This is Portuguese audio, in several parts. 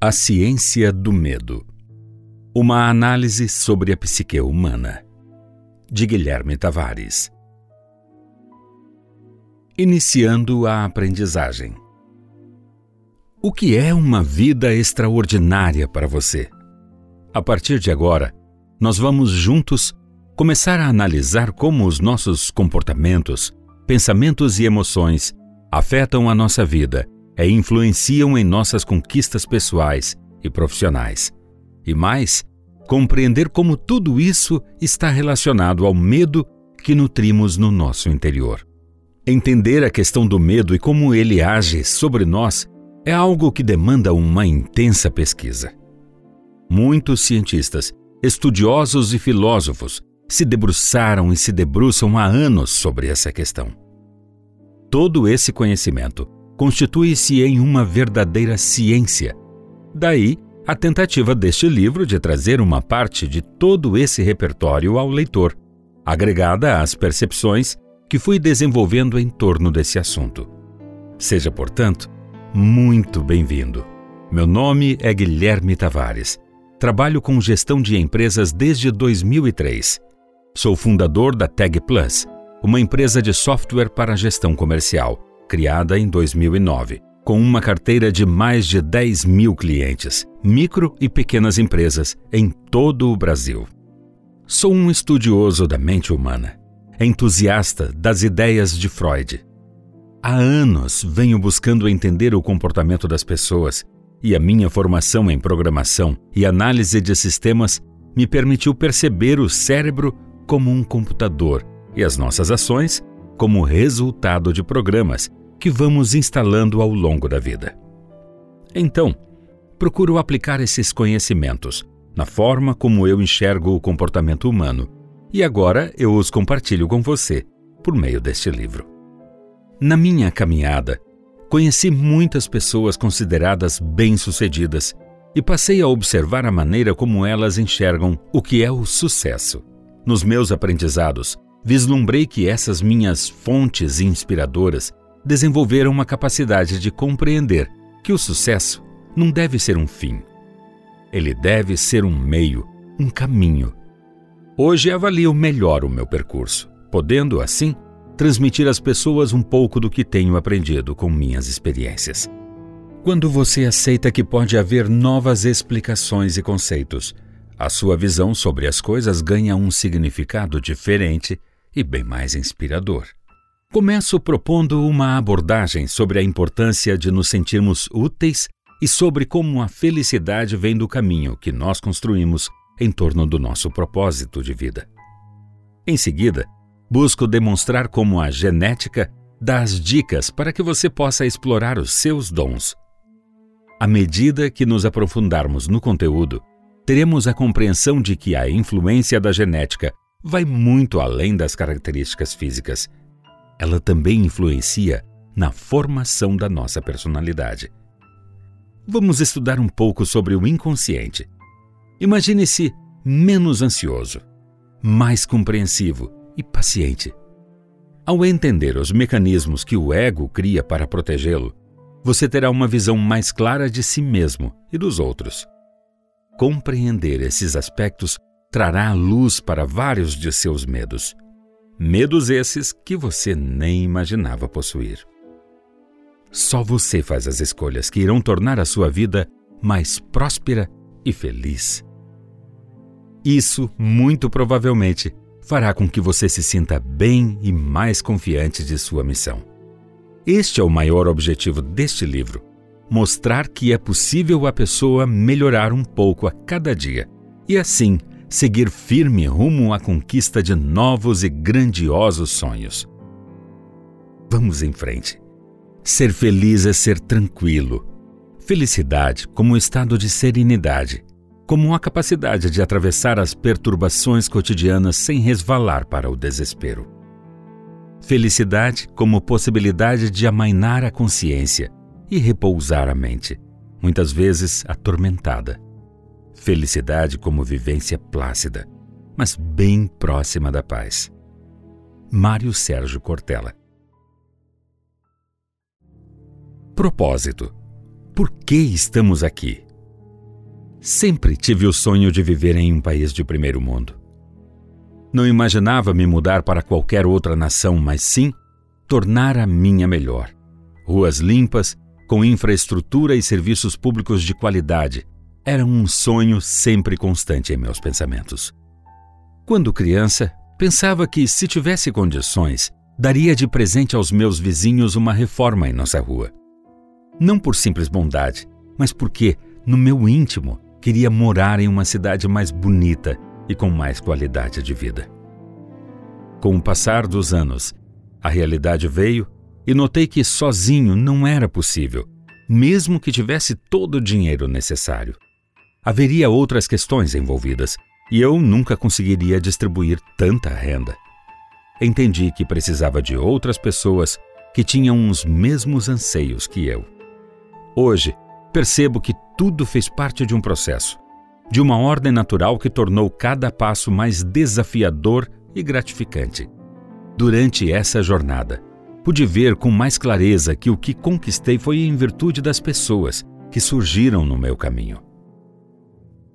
A ciência do medo. Uma análise sobre a psique humana. De Guilherme Tavares. Iniciando a aprendizagem. O que é uma vida extraordinária para você? A partir de agora, nós vamos juntos começar a analisar como os nossos comportamentos, pensamentos e emoções afetam a nossa vida e influenciam em nossas conquistas pessoais e profissionais. E mais, compreender como tudo isso está relacionado ao medo que nutrimos no nosso interior. Entender a questão do medo e como ele age sobre nós é algo que demanda uma intensa pesquisa. Muitos cientistas, estudiosos e filósofos se debruçaram e se debruçam há anos sobre essa questão. Todo esse conhecimento constitui-se em uma verdadeira ciência. Daí, a tentativa deste livro de trazer uma parte de todo esse repertório ao leitor, agregada às percepções que fui desenvolvendo em torno desse assunto. Seja, portanto, muito bem-vindo. Meu nome é Guilherme Tavares. Trabalho com gestão de empresas desde 2003. Sou fundador da Tag Plus, uma empresa de software para gestão comercial, criada em 2009, com uma carteira de mais de 10 mil clientes, micro e pequenas empresas em todo o Brasil. Sou um estudioso da mente humana, entusiasta das ideias de Freud Há anos venho buscando entender o comportamento das pessoas e a minha formação em programação e análise de sistemas me permitiu perceber o cérebro como um computador e as nossas ações como resultado de programas que vamos instalando ao longo da vida. Então, procuro aplicar esses conhecimentos na forma como eu enxergo o comportamento humano e agora eu os compartilho com você por meio deste livro. Na minha caminhada, conheci muitas pessoas consideradas bem-sucedidas e passei a observar a maneira como elas enxergam o que é o sucesso. Nos meus aprendizados, vislumbrei que essas minhas fontes inspiradoras desenvolveram uma capacidade de compreender que o sucesso não deve ser um fim. Ele deve ser um meio, um caminho. Hoje avalio melhor o meu percurso, podendo, assim, transmitir às pessoas um pouco do que tenho aprendido com minhas experiências. Quando você aceita que pode haver novas explicações e conceitos, a sua visão sobre as coisas ganha um significado diferente e bem mais inspirador. Começo propondo uma abordagem sobre a importância de nos sentirmos úteis e sobre como a felicidade vem do caminho que nós construímos em torno do nosso propósito de vida. Em seguida, Busco demonstrar como a genética dá as dicas para que você possa explorar os seus dons. À medida que nos aprofundarmos no conteúdo, teremos a compreensão de que a influência da genética vai muito além das características físicas. Ela também influencia na formação da nossa personalidade. Vamos estudar um pouco sobre o inconsciente. Imagine-se menos ansioso, mais compreensivo e paciente. Ao entender os mecanismos que o ego cria para protegê-lo, você terá uma visão mais clara de si mesmo e dos outros. Compreender esses aspectos trará luz para vários de seus medos. Medos esses que você nem imaginava possuir. Só você faz as escolhas que irão tornar a sua vida mais próspera e feliz. Isso, muito provavelmente, fará com que você se sinta bem e mais confiante de sua missão. Este é o maior objetivo deste livro: mostrar que é possível a pessoa melhorar um pouco a cada dia e, assim, seguir firme rumo à conquista de novos e grandiosos sonhos. Vamos em frente. Ser feliz é ser tranquilo. Felicidade como um estado de serenidade como a capacidade de atravessar as perturbações cotidianas sem resvalar para o desespero. Felicidade como possibilidade de amainar a consciência e repousar a mente, muitas vezes atormentada. Felicidade como vivência plácida, mas bem próxima da paz. Mário Sérgio Cortella. Propósito. Por que estamos aqui? Sempre tive o sonho de viver em um país de primeiro mundo. Não imaginava me mudar para qualquer outra nação, mas sim tornar a minha melhor. Ruas limpas, com infraestrutura e serviços públicos de qualidade, era um sonho sempre constante em meus pensamentos. Quando criança, pensava que, se tivesse condições, daria de presente aos meus vizinhos uma reforma em nossa rua. Não por simples bondade, mas porque, no meu íntimo, queria morar em uma cidade mais bonita e com mais qualidade de vida. Com o passar dos anos, a realidade veio e notei que sozinho não era possível, mesmo que tivesse todo o dinheiro necessário. Haveria outras questões envolvidas e eu nunca conseguiria distribuir tanta renda entendi que precisava de outras pessoas que tinham os mesmos anseios que eu. Hoje, percebo que tudo fez parte de um processo, de uma ordem natural que tornou cada passo mais desafiador e gratificante. Durante essa jornada, pude ver com mais clareza que o que conquistei foi em virtude das pessoas que surgiram no meu caminho.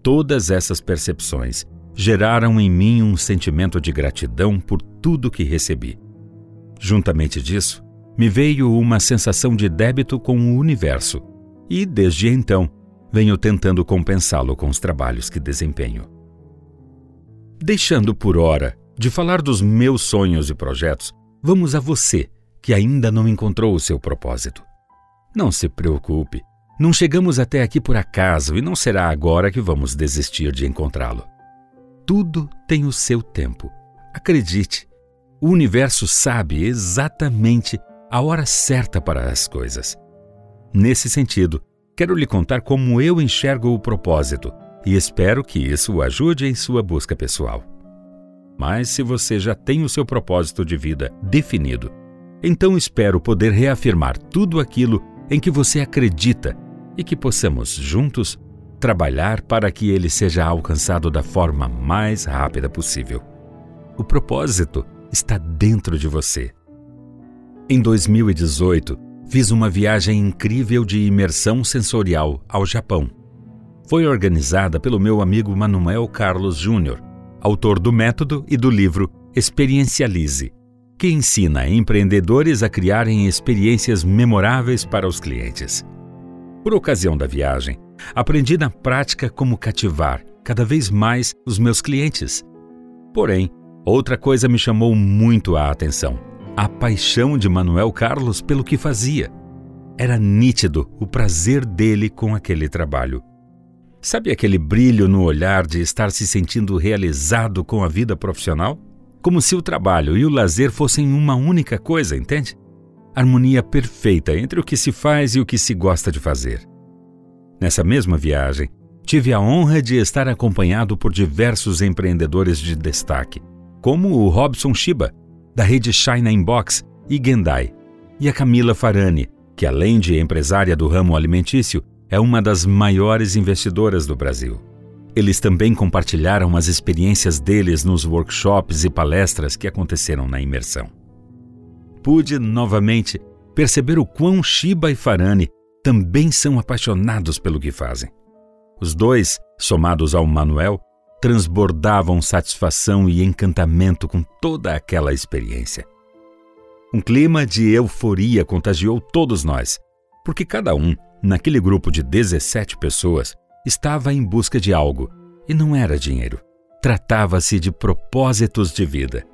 Todas essas percepções geraram em mim um sentimento de gratidão por tudo que recebi. Juntamente disso, me veio uma sensação de débito com o universo, e desde então venho tentando compensá-lo com os trabalhos que desempenho. Deixando por hora de falar dos meus sonhos e projetos, vamos a você que ainda não encontrou o seu propósito. Não se preocupe, não chegamos até aqui por acaso e não será agora que vamos desistir de encontrá-lo. Tudo tem o seu tempo. Acredite, o universo sabe exatamente a hora certa para as coisas. Nesse sentido, quero lhe contar como eu enxergo o propósito e espero que isso o ajude em sua busca pessoal. Mas se você já tem o seu propósito de vida definido, então espero poder reafirmar tudo aquilo em que você acredita e que possamos juntos trabalhar para que ele seja alcançado da forma mais rápida possível. O propósito está dentro de você. Em 2018, fiz uma viagem incrível de imersão sensorial ao Japão. Foi organizada pelo meu amigo Manuel Carlos Júnior, autor do método e do livro Experiencialize, que ensina empreendedores a criarem experiências memoráveis para os clientes. Por ocasião da viagem, aprendi na prática como cativar cada vez mais os meus clientes. Porém, outra coisa me chamou muito a atenção: a paixão de Manuel Carlos pelo que fazia. Era nítido o prazer dele com aquele trabalho. Sabe aquele brilho no olhar de estar se sentindo realizado com a vida profissional? Como se o trabalho e o lazer fossem uma única coisa, entende? Harmonia perfeita entre o que se faz e o que se gosta de fazer. Nessa mesma viagem, tive a honra de estar acompanhado por diversos empreendedores de destaque, como o Robson Shiba, da rede China Inbox e Gendai, e a Camila Farani, que além de empresária do ramo alimentício, é uma das maiores investidoras do Brasil. Eles também compartilharam as experiências deles nos workshops e palestras que aconteceram na imersão. Pude, novamente, perceber o quão Shiba e Farani também são apaixonados pelo que fazem. Os dois, somados ao Manuel, transbordavam satisfação e encantamento com toda aquela experiência. Um clima de euforia contagiou todos nós, porque cada um, naquele grupo de 17 pessoas, estava em busca de algo, e não era dinheiro. Tratava-se de propósitos de vida.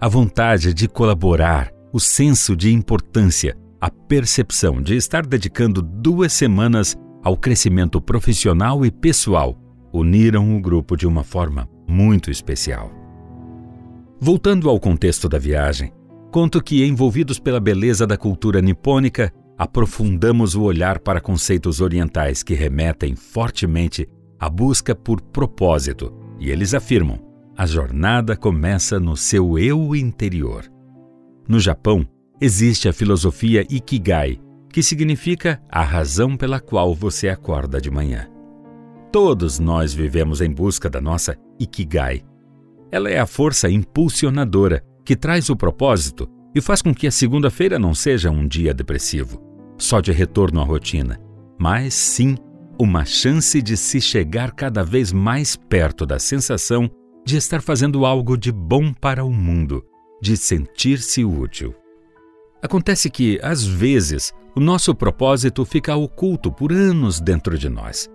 A vontade de colaborar, o senso de importância, a percepção de estar dedicando duas semanas ao crescimento profissional e pessoal uniram o grupo de uma forma muito especial. Voltando ao contexto da viagem, conto que, envolvidos pela beleza da cultura nipônica, aprofundamos o olhar para conceitos orientais que remetem fortemente à busca por propósito, e eles afirmam: a jornada começa no seu eu interior. No Japão, existe a filosofia Ikigai, que significa a razão pela qual você acorda de manhã. Todos nós vivemos em busca da nossa Ikigai. Ela é a força impulsionadora que traz o propósito e faz com que a segunda-feira não seja um dia depressivo, só de retorno à rotina, mas sim uma chance de se chegar cada vez mais perto da sensação de estar fazendo algo de bom para o mundo, de sentir-se útil. Acontece que, às vezes, o nosso propósito fica oculto por anos dentro de nós.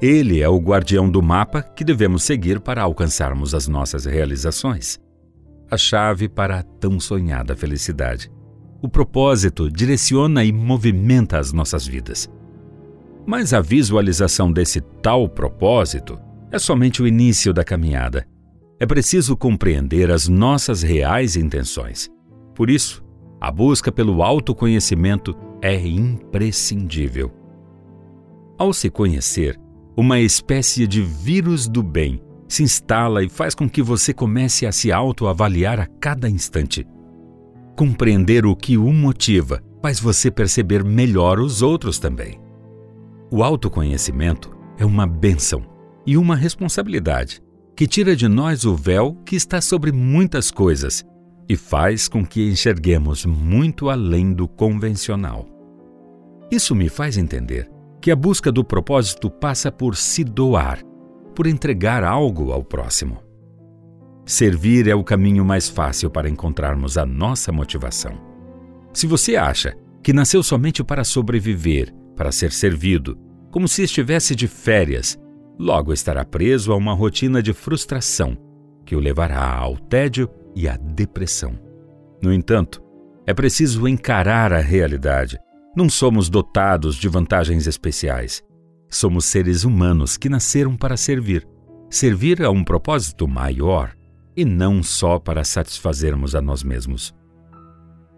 Ele é o guardião do mapa que devemos seguir para alcançarmos as nossas realizações. A chave para a tão sonhada felicidade. O propósito direciona e movimenta as nossas vidas. Mas a visualização desse tal propósito é somente o início da caminhada. É preciso compreender as nossas reais intenções. Por isso, a busca pelo autoconhecimento é imprescindível. Ao se conhecer, uma espécie de vírus do bem se instala e faz com que você comece a se autoavaliar a cada instante. Compreender o que o motiva faz você perceber melhor os outros também. O autoconhecimento é uma bênção e uma responsabilidade que tira de nós o véu que está sobre muitas coisas e faz com que enxerguemos muito além do convencional. Isso me faz entender que a busca do propósito passa por se doar, por entregar algo ao próximo. Servir é o caminho mais fácil para encontrarmos a nossa motivação. Se você acha que nasceu somente para sobreviver para ser servido, como se estivesse de férias, logo estará preso a uma rotina de frustração que o levará ao tédio e à depressão. No entanto, é preciso encarar a realidade. Não somos dotados de vantagens especiais. Somos seres humanos que nasceram para servir. Servir a um propósito maior e não só para satisfazermos a nós mesmos.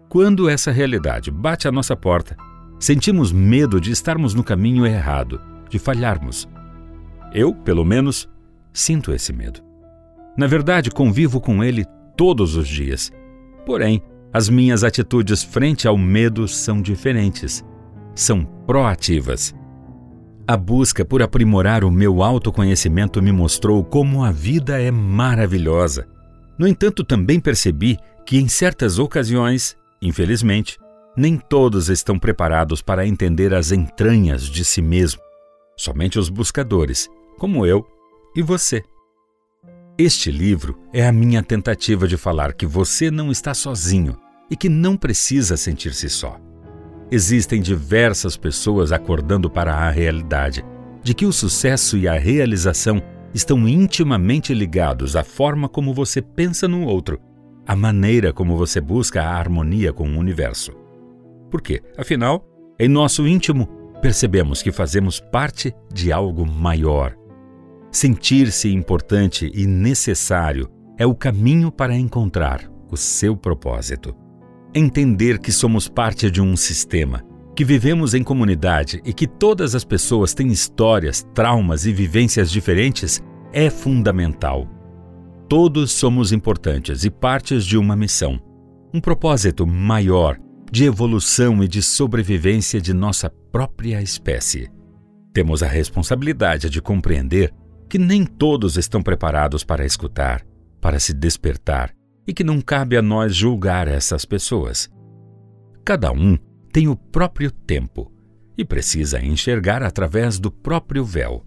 Quando essa realidade bate à nossa porta, Sentimos medo de estarmos no caminho errado, de falharmos. Eu, pelo menos, sinto esse medo. Na verdade, convivo com ele todos os dias. Porém, as minhas atitudes frente ao medo são diferentes. São proativas. A busca por aprimorar o meu autoconhecimento me mostrou como a vida é maravilhosa. No entanto, também percebi que em certas ocasiões, infelizmente, nem todos estão preparados para entender as entranhas de si mesmo. Somente os buscadores, como eu e você. Este livro é a minha tentativa de falar que você não está sozinho e que não precisa sentir-se só. Existem diversas pessoas acordando para a realidade de que o sucesso e a realização estão intimamente ligados à forma como você pensa no outro, à maneira como você busca a harmonia com o universo. Por quê? Afinal, em nosso íntimo, percebemos que fazemos parte de algo maior. Sentir-se importante e necessário é o caminho para encontrar o seu propósito. Entender que somos parte de um sistema, que vivemos em comunidade e que todas as pessoas têm histórias, traumas e vivências diferentes é fundamental. Todos somos importantes e partes de uma missão, um propósito maior de evolução e de sobrevivência de nossa própria espécie. Temos a responsabilidade de compreender que nem todos estão preparados para escutar, para se despertar e que não cabe a nós julgar essas pessoas. Cada um tem o próprio tempo e precisa enxergar através do próprio véu.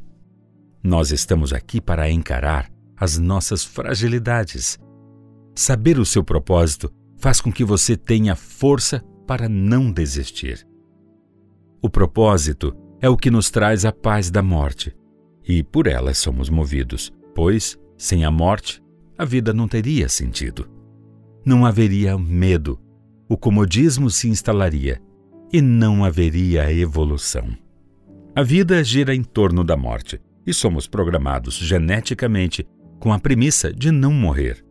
Nós estamos aqui para encarar as nossas fragilidades. Saber o seu propósito faz com que você tenha força para não desistir. O propósito é o que nos traz a paz da morte, e por ela somos movidos, pois, sem a morte, a vida não teria sentido. Não haveria medo, o comodismo se instalaria e não haveria evolução. A vida gira em torno da morte e somos programados geneticamente com a premissa de não morrer.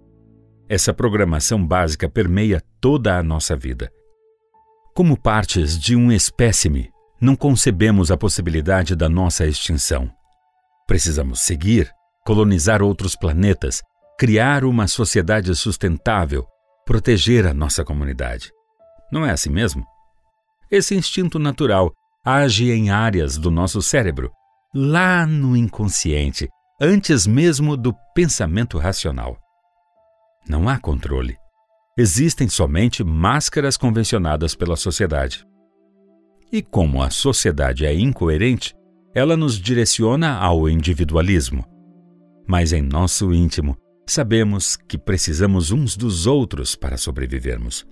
Essa programação básica permeia toda a nossa vida como partes de um espécime, não concebemos a possibilidade da nossa extinção. Precisamos seguir, colonizar outros planetas, criar uma sociedade sustentável, proteger a nossa comunidade. Não é assim mesmo? Esse instinto natural age em áreas do nosso cérebro, lá no inconsciente, antes mesmo do pensamento racional. Não há controle. Existem somente máscaras convencionadas pela sociedade. E como a sociedade é incoerente, ela nos direciona ao individualismo. Mas em nosso íntimo, sabemos que precisamos uns dos outros para sobrevivermos.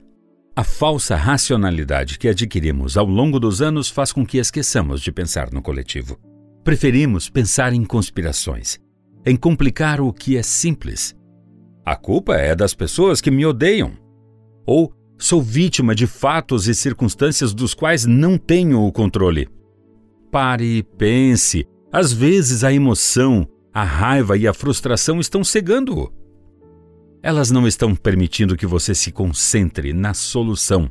A falsa racionalidade que adquirimos ao longo dos anos faz com que esqueçamos de pensar no coletivo. Preferimos pensar em conspirações, em complicar o que é simples. A culpa é das pessoas que me odeiam. Ou sou vítima de fatos e circunstâncias dos quais não tenho o controle. Pare e pense. Às vezes a emoção, a raiva e a frustração estão cegando-o. Elas não estão permitindo que você se concentre na solução.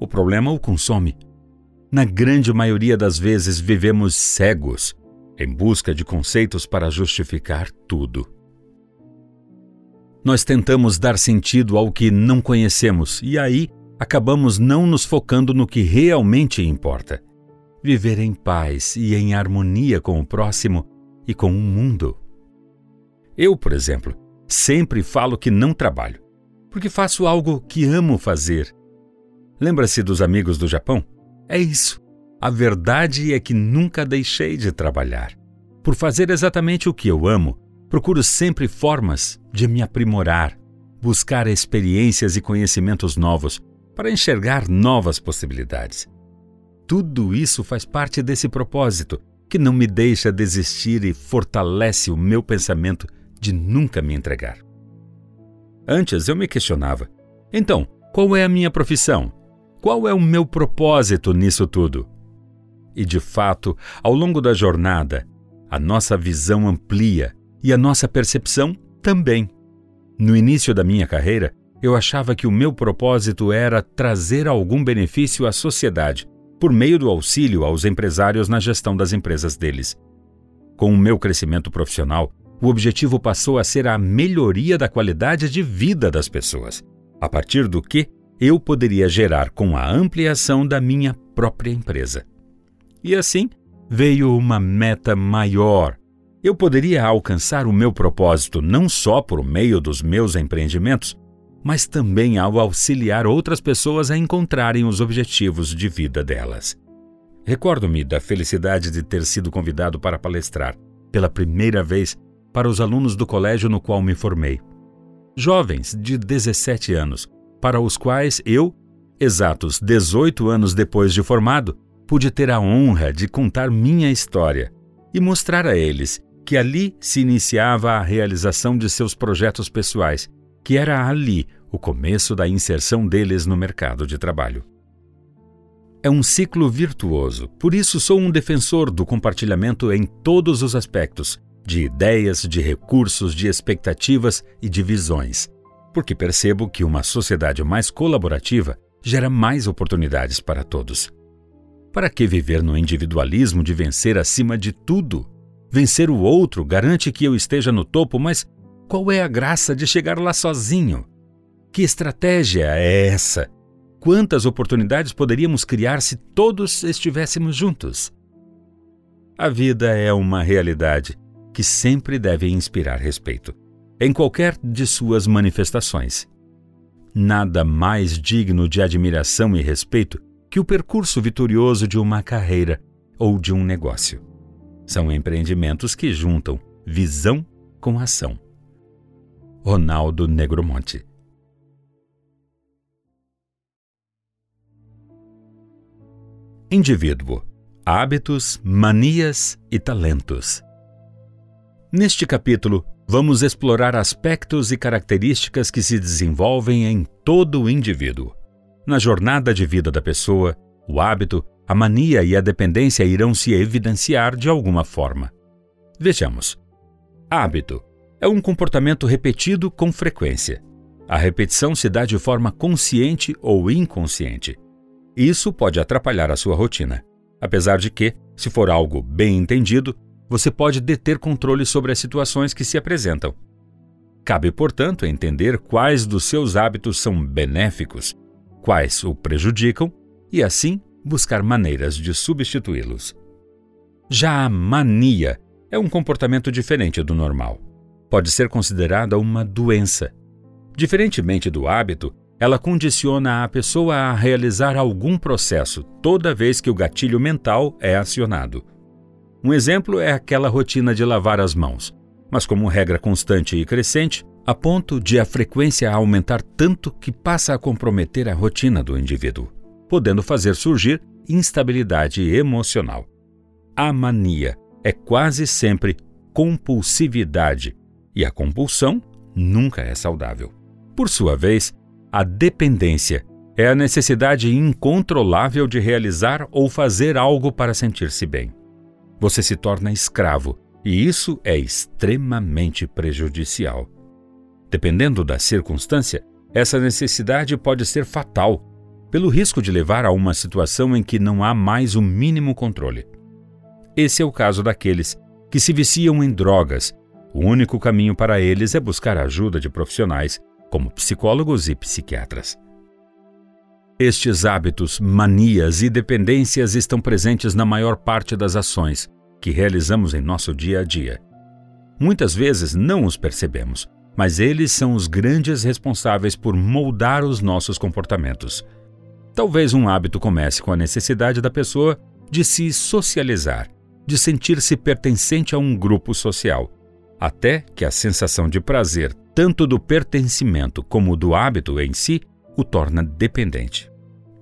O problema o consome. Na grande maioria das vezes vivemos cegos, em busca de conceitos para justificar tudo. Nós tentamos dar sentido ao que não conhecemos e aí acabamos não nos focando no que realmente importa. Viver em paz e em harmonia com o próximo e com o mundo. Eu, por exemplo, sempre falo que não trabalho, porque faço algo que amo fazer. Lembra-se dos amigos do Japão? É isso. A verdade é que nunca deixei de trabalhar. Por fazer exatamente o que eu amo, procuro sempre formas de me aprimorar, buscar experiências e conhecimentos novos para enxergar novas possibilidades. Tudo isso faz parte desse propósito que não me deixa desistir e fortalece o meu pensamento de nunca me entregar. Antes eu me questionava: então, qual é a minha profissão? Qual é o meu propósito nisso tudo? E de fato, ao longo da jornada, a nossa visão amplia e a nossa percepção também. No início da minha carreira, eu achava que o meu propósito era trazer algum benefício à sociedade por meio do auxílio aos empresários na gestão das empresas deles. Com o meu crescimento profissional, o objetivo passou a ser a melhoria da qualidade de vida das pessoas, a partir do que eu poderia gerar com a ampliação da minha própria empresa. E assim veio uma meta maior. Eu poderia alcançar o meu propósito não só por meio dos meus empreendimentos, mas também ao auxiliar outras pessoas a encontrarem os objetivos de vida delas. Recordo-me da felicidade de ter sido convidado para palestrar, pela primeira vez, para os alunos do colégio no qual me formei. Jovens de 17 anos, para os quais eu, exatos 18 anos depois de formado, pude ter a honra de contar minha história e mostrar a eles que ali se iniciava a realização de seus projetos pessoais que era ali o começo da inserção deles no mercado de trabalho. É um ciclo virtuoso, por isso sou um defensor do compartilhamento em todos os aspectos, de ideias, de recursos, de expectativas e de visões, porque percebo que uma sociedade mais colaborativa gera mais oportunidades para todos. Para que viver no individualismo de vencer acima de tudo? Vencer o outro garante que eu esteja no topo, mas qual é a graça de chegar lá sozinho? Que estratégia é essa? Quantas oportunidades poderíamos criar se todos estivéssemos juntos? A vida é uma realidade que sempre deve inspirar respeito, em qualquer de suas manifestações. Nada mais digno de admiração e respeito que o percurso vitorioso de uma carreira ou de um negócio. São empreendimentos que juntam visão com ação. Ronaldo Negromonte. Indivíduo: hábitos, manias e talentos. Neste capítulo, vamos explorar aspectos e características que se desenvolvem em todo o indivíduo. Na jornada de vida da pessoa, o hábito, a mania e a dependência irão se evidenciar de alguma forma. Vejamos. Hábito é um comportamento repetido com frequência. A repetição se dá de forma consciente ou inconsciente. Isso pode atrapalhar a sua rotina, apesar de que, se for algo bem entendido, você pode deter controle sobre as situações que se apresentam. Cabe, portanto, entender quais dos seus hábitos são benéficos, quais o prejudicam e, assim, buscar maneiras de substituí-los. Já a mania é um comportamento diferente do normal pode ser considerada uma doença. Diferentemente do hábito, ela condiciona a pessoa a realizar algum processo toda vez que o gatilho mental é acionado. Um exemplo é aquela rotina de lavar as mãos, mas como regra constante e crescente, a ponto de a frequência aumentar tanto que passa a comprometer a rotina do indivíduo, podendo fazer surgir instabilidade emocional. A mania é quase sempre compulsividade e a compulsão nunca é saudável. Por sua vez, a dependência é a necessidade incontrolável de realizar ou fazer algo para sentir-se bem. Você se torna escravo e isso é extremamente prejudicial. Dependendo da circunstância, essa necessidade pode ser fatal, pelo risco de levar a uma situação em que não há mais o mínimo controle. Esse é o caso daqueles que se viciam em drogas. O único caminho para eles é buscar a ajuda de profissionais como psicólogos e psiquiatras. Estes hábitos, manias e dependências estão presentes na maior parte das ações que realizamos em nosso dia a dia. Muitas vezes não os percebemos, mas eles são os grandes responsáveis por moldar os nossos comportamentos. Talvez um hábito comece com a necessidade da pessoa de se socializar, de sentir-se pertencente a um grupo social, até que a sensação de prazer tanto do pertencimento como do hábito em si, o torna dependente.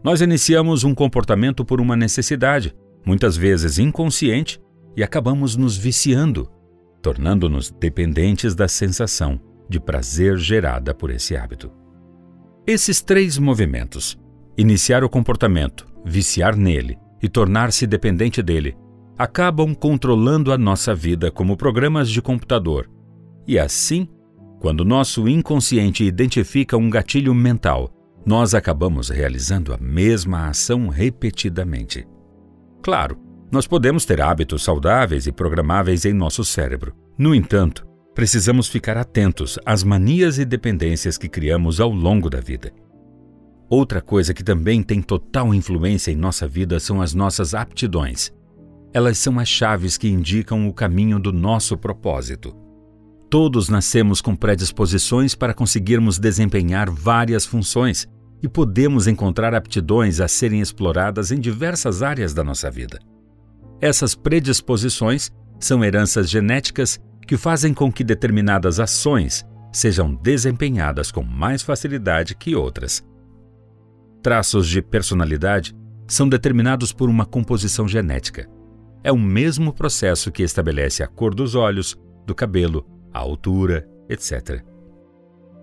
Nós iniciamos um comportamento por uma necessidade, muitas vezes inconsciente, e acabamos nos viciando, tornando-nos dependentes da sensação de prazer gerada por esse hábito. Esses três movimentos, iniciar o comportamento, viciar nele e tornar-se dependente dele, acabam controlando a nossa vida como programas de computador e assim quando nosso inconsciente identifica um gatilho mental, nós acabamos realizando a mesma ação repetidamente. Claro, nós podemos ter hábitos saudáveis e programáveis em nosso cérebro. No entanto, precisamos ficar atentos às manias e dependências que criamos ao longo da vida. Outra coisa que também tem total influência em nossa vida são as nossas aptidões. Elas são as chaves que indicam o caminho do nosso propósito. Todos nascemos com predisposições para conseguirmos desempenhar várias funções e podemos encontrar aptidões a serem exploradas em diversas áreas da nossa vida. Essas predisposições são heranças genéticas que fazem com que determinadas ações sejam desempenhadas com mais facilidade que outras. Traços de personalidade são determinados por uma composição genética. É o mesmo processo que estabelece a cor dos olhos, do cabelo, a altura, etc.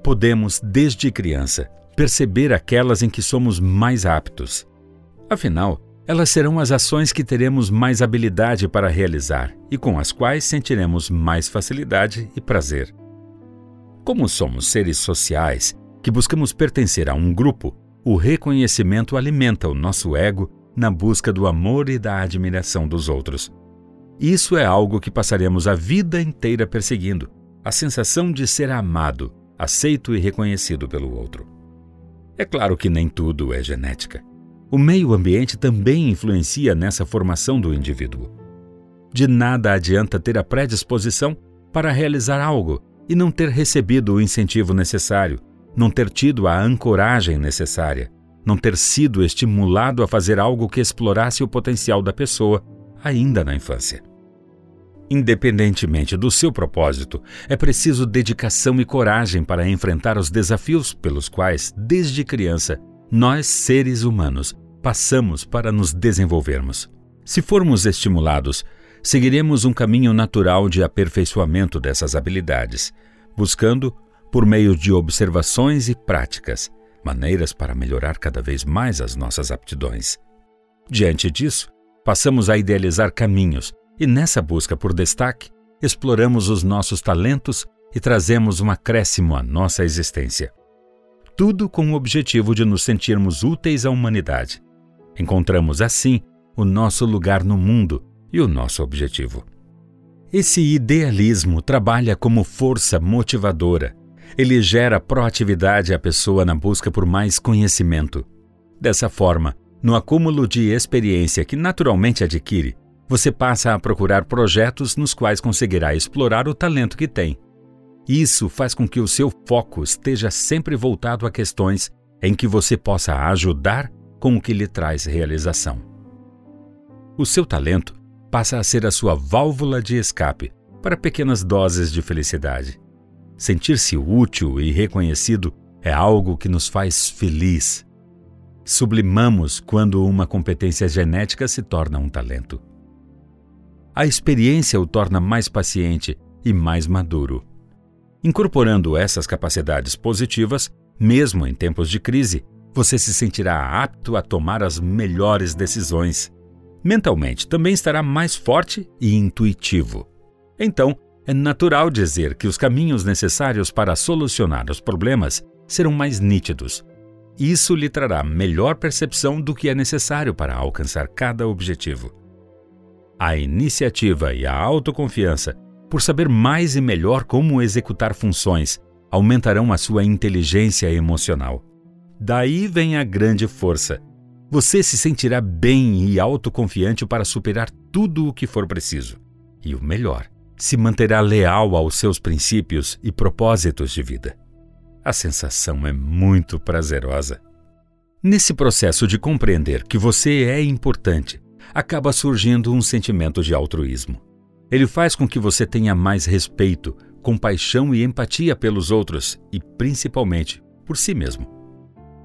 Podemos, desde criança, perceber aquelas em que somos mais aptos. Afinal, elas serão as ações que teremos mais habilidade para realizar e com as quais sentiremos mais facilidade e prazer. Como somos seres sociais que buscamos pertencer a um grupo, o reconhecimento alimenta o nosso ego na busca do amor e da admiração dos outros. Isso é algo que passaremos a vida inteira perseguindo, a sensação de ser amado, aceito e reconhecido pelo outro. É claro que nem tudo é genética. O meio ambiente também influencia nessa formação do indivíduo. De nada adianta ter a predisposição para realizar algo e não ter recebido o incentivo necessário, não ter tido a ancoragem necessária, não ter sido estimulado a fazer algo que explorasse o potencial da pessoa ainda na infância. Independentemente do seu propósito, é preciso dedicação e coragem para enfrentar os desafios pelos quais, desde criança, nós, seres humanos, passamos para nos desenvolvermos. Se formos estimulados, seguiremos um caminho natural de aperfeiçoamento dessas habilidades, buscando, por meio de observações e práticas, maneiras para melhorar cada vez mais as nossas aptidões. Diante disso, passamos a idealizar caminhos e nessa busca por destaque, exploramos os nossos talentos e trazemos um acréscimo à nossa existência. Tudo com o objetivo de nos sentirmos úteis à humanidade. Encontramos assim o nosso lugar no mundo e o nosso objetivo. Esse idealismo trabalha como força motivadora. Ele gera proatividade à pessoa na busca por mais conhecimento. Dessa forma, no acúmulo de experiência que naturalmente adquire, você passa a procurar projetos nos quais conseguirá explorar o talento que tem. Isso faz com que o seu foco esteja sempre voltado a questões em que você possa ajudar com o que lhe traz realização. O seu talento passa a ser a sua válvula de escape para pequenas doses de felicidade. Sentir-se útil e reconhecido é algo que nos faz feliz. Sublimamos quando uma competência genética se torna um talento. A experiência o torna mais paciente e mais maduro. Incorporando essas capacidades positivas, mesmo em tempos de crise, você se sentirá apto a tomar as melhores decisões. Mentalmente, também estará mais forte e intuitivo. Então, é natural dizer que os caminhos necessários para solucionar os problemas serão mais nítidos. Isso lhe trará melhor percepção do que é necessário para alcançar cada objetivo. A iniciativa e a autoconfiança, por saber mais e melhor como executar funções, aumentarão a sua inteligência emocional. Daí vem a grande força. Você se sentirá bem e autoconfiante para superar tudo o que for preciso. E o melhor, se manterá leal aos seus princípios e propósitos de vida. A sensação é muito prazerosa. Nesse processo de compreender que você é importante, acaba surgindo um sentimento de altruísmo. Ele faz com que você tenha mais respeito, compaixão e empatia pelos outros e, principalmente, por si mesmo.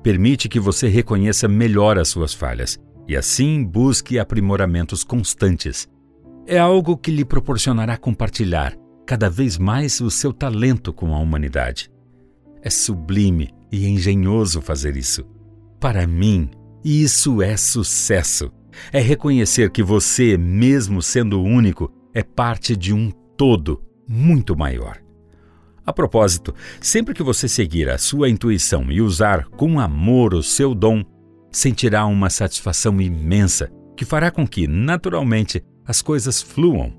Permite que você reconheça melhor as suas falhas e, assim, busque aprimoramentos constantes. É algo que lhe proporcionará compartilhar cada vez mais o seu talento com a humanidade. É sublime e engenhoso fazer isso. Para mim, isso é sucesso. É reconhecer que você, mesmo sendo único, é parte de um todo muito maior. A propósito, sempre que você seguir a sua intuição e usar com amor o seu dom, sentirá uma satisfação imensa que fará com que, naturalmente, as coisas fluam.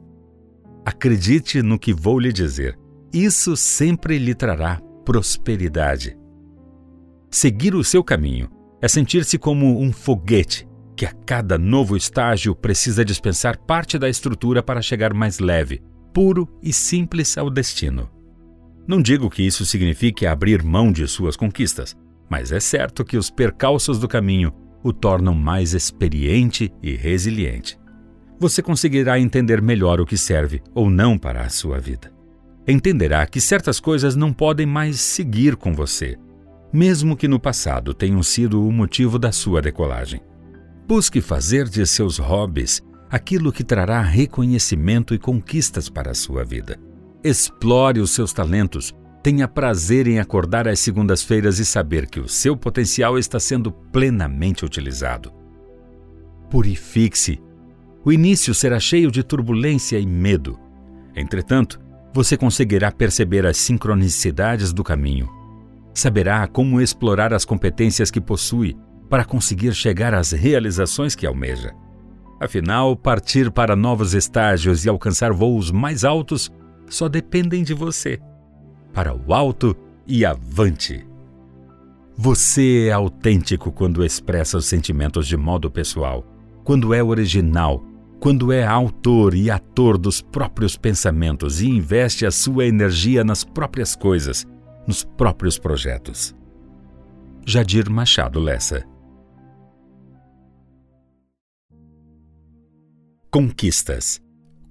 Acredite no que vou lhe dizer. Isso sempre lhe trará prosperidade. Seguir o seu caminho é sentir-se como um foguete que a cada novo estágio precisa dispensar parte da estrutura para chegar mais leve, puro e simples ao destino. Não digo que isso signifique abrir mão de suas conquistas, mas é certo que os percalços do caminho o tornam mais experiente e resiliente. Você conseguirá entender melhor o que serve ou não para a sua vida. Entenderá que certas coisas não podem mais seguir com você, mesmo que no passado tenham sido o motivo da sua decolagem. Busque fazer de seus hobbies aquilo que trará reconhecimento e conquistas para a sua vida. Explore os seus talentos. Tenha prazer em acordar às segundas-feiras e saber que o seu potencial está sendo plenamente utilizado. Purifique-se. O início será cheio de turbulência e medo. Entretanto, você conseguirá perceber as sincronicidades do caminho. Saberá como explorar as competências que possui para conseguir chegar às realizações que almeja. Afinal, partir para novos estágios e alcançar voos mais altos só dependem de você. Para o alto e avante! Você é autêntico quando expressa os sentimentos de modo pessoal, quando é original, quando é autor e ator dos próprios pensamentos e investe a sua energia nas próprias coisas, nos próprios projetos. Jadir Machado Lessa Conquistas.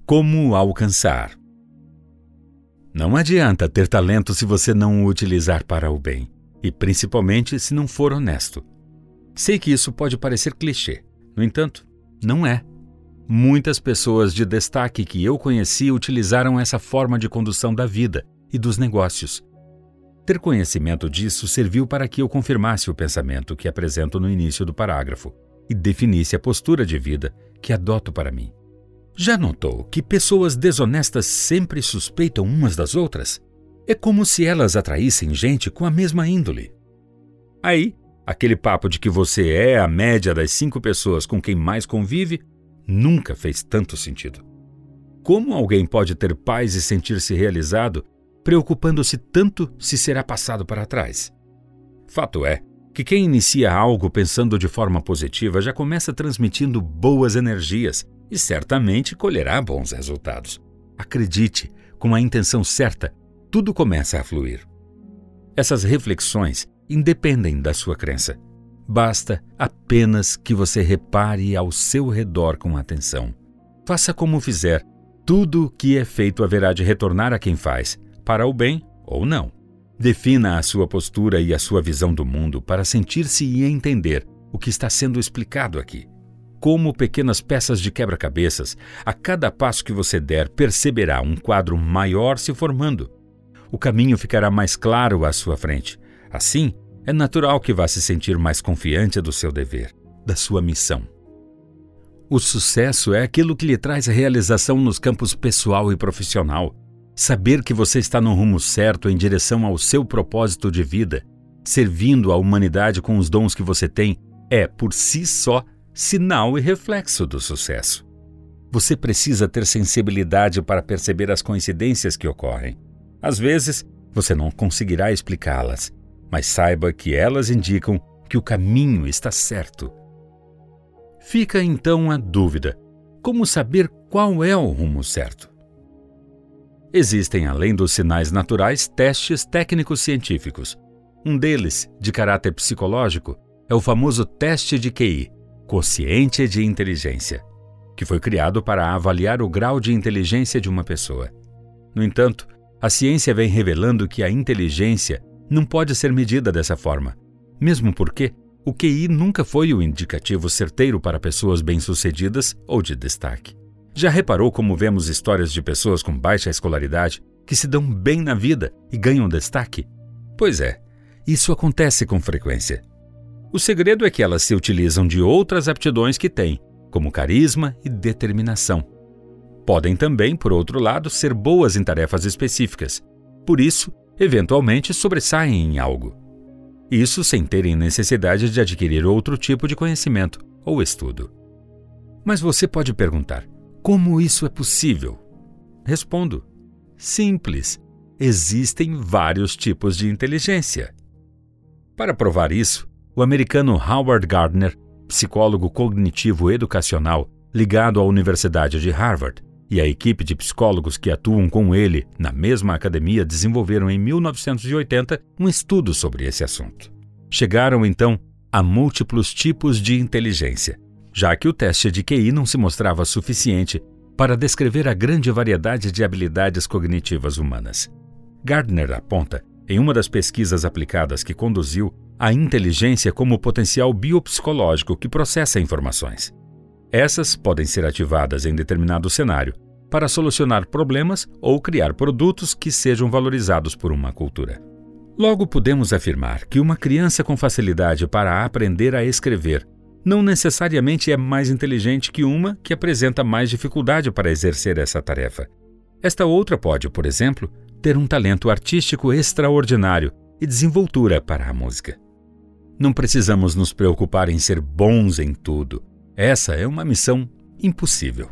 Como alcançar? Não adianta ter talento se você não o utilizar para o bem, e principalmente se não for honesto. Sei que isso pode parecer clichê, no entanto, não é. Muitas pessoas de destaque que eu conheci utilizaram essa forma de condução da vida e dos negócios. Ter conhecimento disso serviu para que eu confirmasse o pensamento que apresento no início do parágrafo e definisse a postura de vida que adoto para mim. Já notou que pessoas desonestas sempre suspeitam umas das outras? É como se elas atraíssem gente com a mesma índole. Aí, aquele papo de que você é a média das cinco pessoas com quem mais convive nunca fez tanto sentido. Como alguém pode ter paz e sentir-se realizado, preocupando-se tanto se será passado para trás? Fato é que quem inicia algo pensando de forma positiva já começa transmitindo boas energias e certamente colherá bons resultados. Acredite, com a intenção certa, tudo começa a fluir. Essas reflexões independem da sua crença. Basta apenas que você repare ao seu redor com atenção. Faça como fizer, tudo que é feito haverá de retornar a quem faz, para o bem ou não. Defina a sua postura e a sua visão do mundo para sentir-se e entender o que está sendo explicado aqui. Como pequenas peças de quebra-cabeças, a cada passo que você der, perceberá um quadro maior se formando. O caminho ficará mais claro à sua frente. Assim, é natural que vá se sentir mais confiante do seu dever, da sua missão. O sucesso é aquilo que lhe traz realização nos campos pessoal e profissional. Saber que você está no rumo certo em direção ao seu propósito de vida, servindo a humanidade com os dons que você tem, é, por si só, sinal e reflexo do sucesso. Você precisa ter sensibilidade para perceber as coincidências que ocorrem. Às vezes, você não conseguirá explicá-las, mas saiba que elas indicam que o caminho está certo Fica então a dúvida: como saber qual é o rumo certo? Existem, além dos sinais naturais, testes técnicos científicos. Um deles, de caráter psicológico, é o famoso teste de QI, Quociente de Inteligência, que foi criado para avaliar o grau de inteligência de uma pessoa. No entanto, a ciência vem revelando que a inteligência não pode ser medida dessa forma, mesmo porque o QI nunca foi o indicativo certeiro para pessoas bem-sucedidas ou de destaque. Já reparou como vemos histórias de pessoas com baixa escolaridade que se dão bem na vida e ganham destaque? Pois é, isso acontece com frequência. O segredo é que elas se utilizam de outras aptidões que têm, como carisma e determinação. Podem também, por outro lado, ser boas em tarefas específicas. Por isso, eventualmente sobressaem em algo. Isso sem terem necessidade de adquirir outro tipo de conhecimento ou estudo. Mas você pode perguntar: como isso é possível? Respondo: simples. Existem vários tipos de inteligência. Para provar isso, o americano Howard Gardner, psicólogo cognitivo educacional ligado à Universidade de Harvard, e a equipe de psicólogos que atuam com ele na mesma academia desenvolveram em 1980 um estudo sobre esse assunto. Chegaram então a múltiplos tipos de inteligência, já que o teste de QI não se mostrava suficiente para descrever a grande variedade de habilidades cognitivas humanas. Gardner aponta, em uma das pesquisas aplicadas que conduziu, a inteligência como potencial biopsicológico que processa informações. Essas podem ser ativadas em determinado cenário para solucionar problemas ou criar produtos que sejam valorizados por uma cultura. Logo, podemos afirmar que uma criança com facilidade para aprender a escrever não necessariamente é mais inteligente que uma que apresenta mais dificuldade para exercer essa tarefa. Esta outra pode, por exemplo, ter um talento artístico extraordinário e desenvoltura para a música. Não precisamos nos preocupar em ser bons em tudo. Essa é uma missão impossível.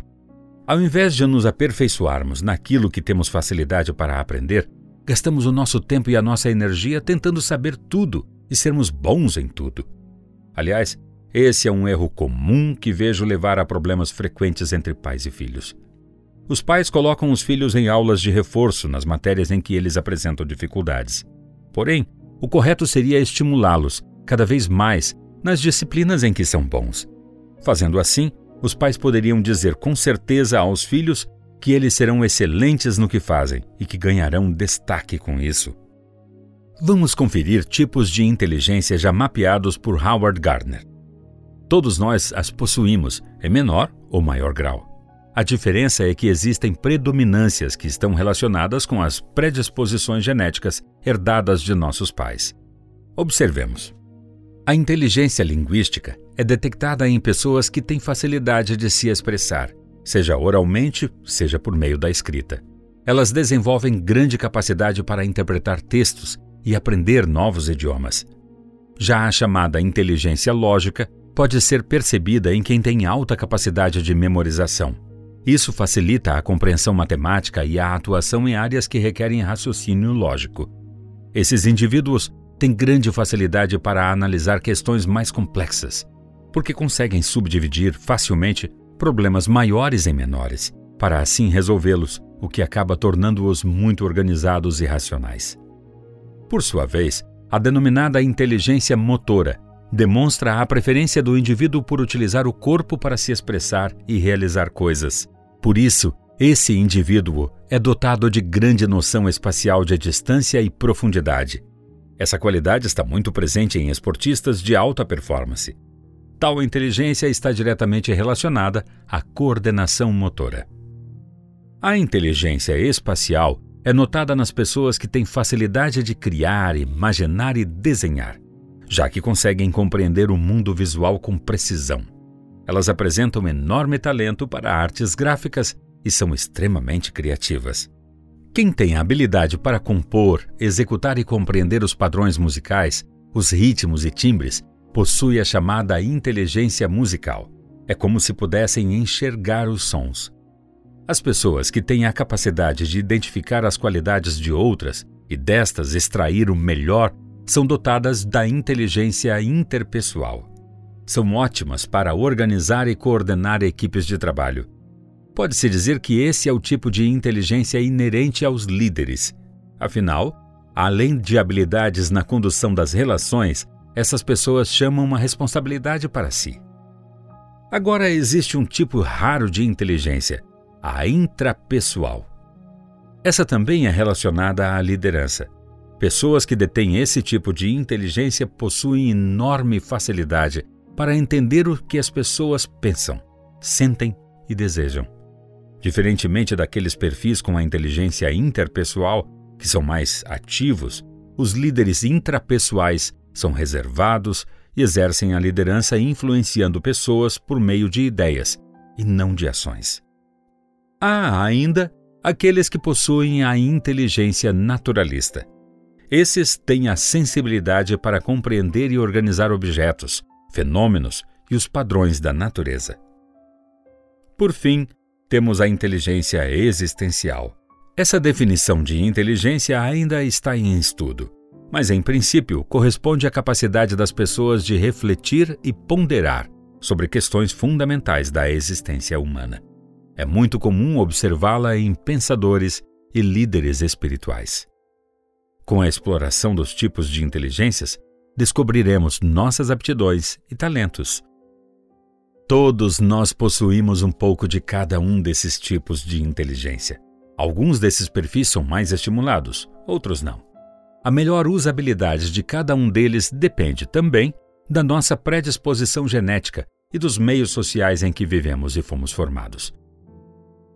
Ao invés de nos aperfeiçoarmos naquilo que temos facilidade para aprender, gastamos o nosso tempo e a nossa energia tentando saber tudo e sermos bons em tudo. Aliás, esse é um erro comum que vejo levar a problemas frequentes entre pais e filhos. Os pais colocam os filhos em aulas de reforço nas matérias em que eles apresentam dificuldades. Porém, o correto seria estimulá-los cada vez mais nas disciplinas em que são bons. Fazendo assim, os pais poderiam dizer com certeza aos filhos que eles serão excelentes no que fazem e que ganharão destaque com isso. Vamos conferir tipos de inteligência já mapeados por Howard Gardner. Todos nós as possuímos, em menor ou maior grau. A diferença é que existem predominâncias que estão relacionadas com as predisposições genéticas herdadas de nossos pais. Observemos. A inteligência linguística é detectada em pessoas que têm facilidade de se expressar, seja oralmente, seja por meio da escrita. Elas desenvolvem grande capacidade para interpretar textos e aprender novos idiomas. Já a chamada inteligência lógica pode ser percebida em quem tem alta capacidade de memorização. Isso facilita a compreensão matemática e a atuação em áreas que requerem raciocínio lógico. Esses indivíduos têm grande facilidade para analisar questões mais complexas, porque conseguem subdividir facilmente problemas maiores em menores, para assim resolvê-los, o que acaba tornando-os muito organizados e racionais. Por sua vez, a denominada inteligência motora demonstra a preferência do indivíduo por utilizar o corpo para se expressar e realizar coisas, Por isso, esse indivíduo é dotado de grande noção espacial de distância e profundidade. Essa qualidade está muito presente em esportistas de alta performance. Tal inteligência está diretamente relacionada à coordenação motora. A inteligência espacial é notada nas pessoas que têm facilidade de criar, imaginar e desenhar, já que conseguem compreender o mundo visual com precisão. Elas apresentam enorme talento para artes gráficas e são extremamente criativas. Quem tem a habilidade para compor, executar e compreender os padrões musicais, os ritmos e timbres, possui a chamada inteligência musical. É como se pudessem enxergar os sons. As pessoas que têm a capacidade de identificar as qualidades de outras e destas extrair o melhor são dotadas da inteligência interpessoal. São ótimas para organizar e coordenar equipes de trabalho. Pode-se dizer que esse é o tipo de inteligência inerente aos líderes. Afinal, além de habilidades na condução das relações, essas pessoas chamam uma responsabilidade para si. Agora existe um tipo raro de inteligência, a intrapessoal. Essa também é relacionada à liderança. Pessoas que detêm esse tipo de inteligência possuem enorme facilidade para entender o que as pessoas pensam, sentem e desejam. Diferentemente daqueles perfis com a inteligência interpessoal, que são mais ativos, os líderes intrapessoais são reservados e exercem a liderança influenciando pessoas por meio de ideias e não de ações. Há ainda aqueles que possuem a inteligência naturalista. Esses têm a sensibilidade para compreender e organizar objetos, fenômenos e os padrões da natureza. Por fim, temos a inteligência existencial. Essa definição de inteligência ainda está em estudo, mas em princípio corresponde à capacidade das pessoas de refletir e ponderar sobre questões fundamentais da existência humana. É muito comum observá-la em pensadores e líderes espirituais. Com a exploração dos tipos de inteligências, descobriremos nossas aptidões e talentos. Todos nós possuímos um pouco de cada um desses tipos de inteligência. Alguns desses perfis são mais estimulados, outros não. A melhor usabilidade de cada um deles depende também da nossa predisposição genética e dos meios sociais em que vivemos e fomos formados.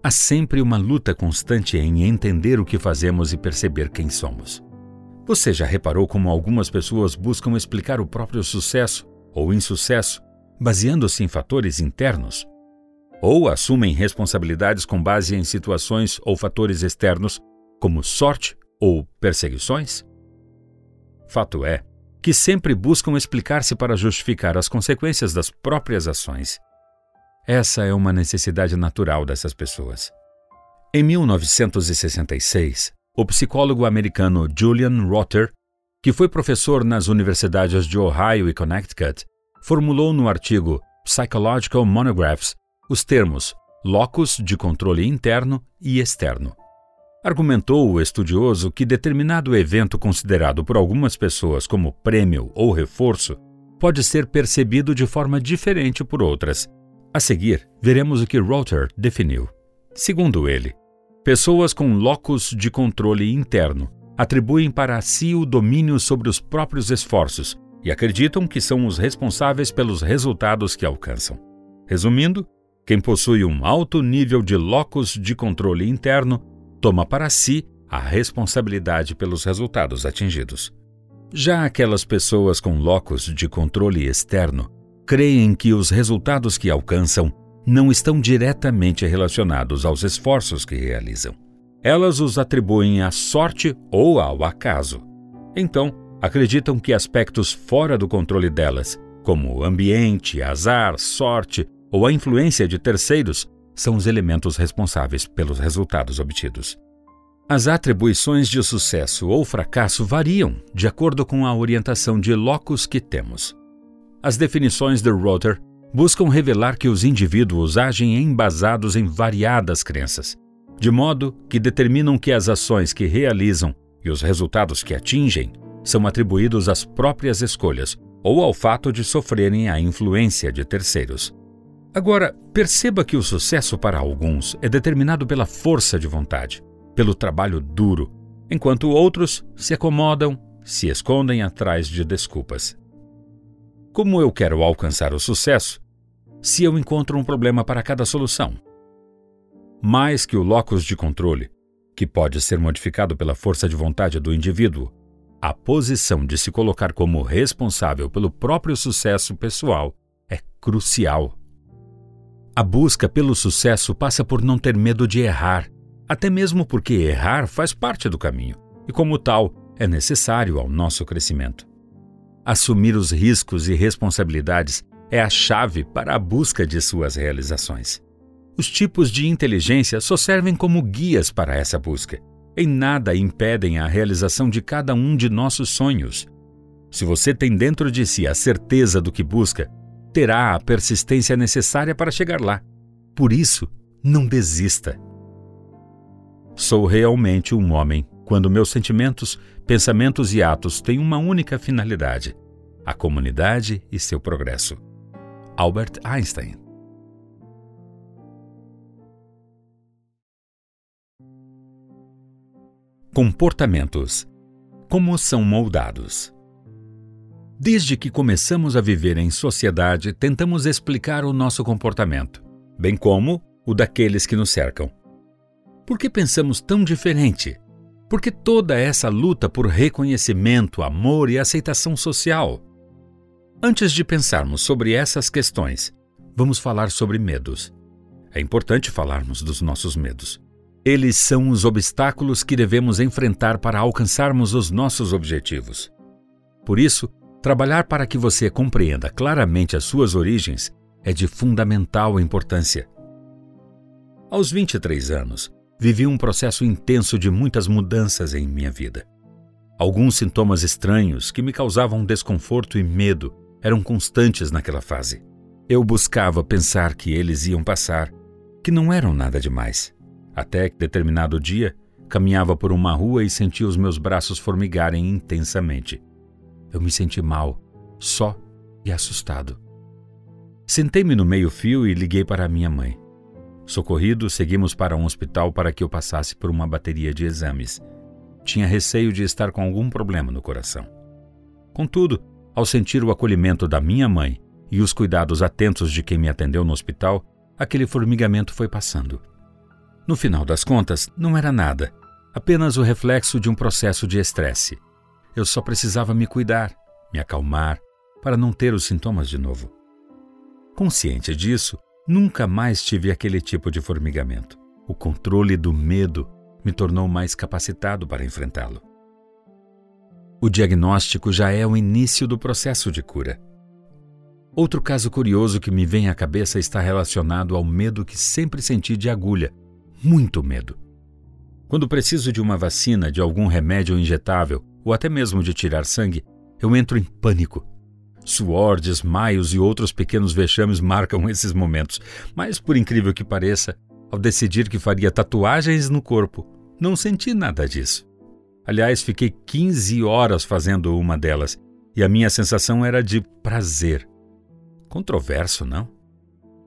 Há sempre uma luta constante em entender o que fazemos e perceber quem somos. Você já reparou como algumas pessoas buscam explicar o próprio sucesso ou insucesso baseando-se em fatores internos? Ou assumem responsabilidades com base em situações ou fatores externos, como sorte ou perseguições? Fato é que sempre buscam explicar-se para justificar as consequências das próprias ações. Essa é uma necessidade natural dessas pessoas. Em 1966, o psicólogo americano Julian Rotter, que foi professor nas universidades de Ohio e Connecticut, formulou no artigo Psychological Monographs os termos locus de controle interno e externo. Argumentou o estudioso que determinado evento considerado por algumas pessoas como prêmio ou reforço pode ser percebido de forma diferente por outras, a seguir, veremos o que Rother definiu. Segundo ele, pessoas com locus de controle interno atribuem para si o domínio sobre os próprios esforços e acreditam que são os responsáveis pelos resultados que alcançam. Resumindo, quem possui um alto nível de locus de controle interno toma para si a responsabilidade pelos resultados atingidos. Já aquelas pessoas com locus de controle externo creem que os resultados que alcançam não estão diretamente relacionados aos esforços que realizam. Elas os atribuem à sorte ou ao acaso. Então, acreditam que aspectos fora do controle delas, como ambiente, azar, sorte ou a influência de terceiros, são os elementos responsáveis pelos resultados obtidos. As atribuições de sucesso ou fracasso variam de acordo com a orientação de locus que temos. As definições de Rotter buscam revelar que os indivíduos agem embasados em variadas crenças, de modo que determinam que as ações que realizam e os resultados que atingem são atribuídos às próprias escolhas ou ao fato de sofrerem a influência de terceiros. Agora, perceba que o sucesso para alguns é determinado pela força de vontade, pelo trabalho duro, enquanto outros se acomodam, se escondem atrás de desculpas. Como eu quero alcançar o sucesso, se eu encontro um problema para cada solução? Mais que o locus de controle, que pode ser modificado pela força de vontade do indivíduo, a posição de se colocar como responsável pelo próprio sucesso pessoal é crucial. A busca pelo sucesso passa por não ter medo de errar, até mesmo porque errar faz parte do caminho e, como tal, é necessário ao nosso crescimento. Assumir os riscos e responsabilidades é a chave para a busca de suas realizações. Os tipos de inteligência só servem como guias para essa busca. Em nada impedem a realização de cada um de nossos sonhos. Se você tem dentro de si a certeza do que busca, terá a persistência necessária para chegar lá. Por isso, não desista. Sou realmente um homem quando meus sentimentos, pensamentos e atos têm uma única finalidade: a comunidade e seu progresso. Albert Einstein Comportamentos Como são moldados? Desde que começamos a viver em sociedade, tentamos explicar o nosso comportamento, bem como o daqueles que nos cercam. Por que pensamos tão diferente? Por que toda essa luta por reconhecimento, amor e aceitação social? Antes de pensarmos sobre essas questões, vamos falar sobre medos. É importante falarmos dos nossos medos. Eles são os obstáculos que devemos enfrentar para alcançarmos os nossos objetivos. Por isso, Trabalhar para que você compreenda claramente as suas origens é de fundamental importância. Aos 23 anos, vivi um processo intenso de muitas mudanças em minha vida. Alguns sintomas estranhos que me causavam desconforto e medo eram constantes naquela fase. Eu buscava pensar que eles iam passar, que não eram nada demais. Até que, determinado dia, caminhava por uma rua e sentia os meus braços formigarem intensamente. Eu me senti mal, só e assustado. Sentei-me no meio-fio e liguei para minha mãe. Socorrido, seguimos para um hospital para que eu passasse por uma bateria de exames. Tinha receio de estar com algum problema no coração. Contudo, ao sentir o acolhimento da minha mãe e os cuidados atentos de quem me atendeu no hospital, aquele formigamento foi passando. No final das contas, não era nada, apenas o reflexo de um processo de estresse. Eu só precisava me cuidar, me acalmar, para não ter os sintomas de novo. Consciente disso, nunca mais tive aquele tipo de formigamento. O controle do medo me tornou mais capacitado para enfrentá-lo. O diagnóstico já é o início do processo de cura. Outro caso curioso que me vem à cabeça está relacionado ao medo que sempre senti de agulha, muito medo. Quando preciso de uma vacina, de algum remédio injetável ou até mesmo de tirar sangue, eu entro em pânico. Suor, desmaios e outros pequenos vexames marcam esses momentos, mas por incrível que pareça, ao decidir que faria tatuagens no corpo, não senti nada disso. Aliás, fiquei 15 horas fazendo uma delas e a minha sensação era de prazer. Controverso, não?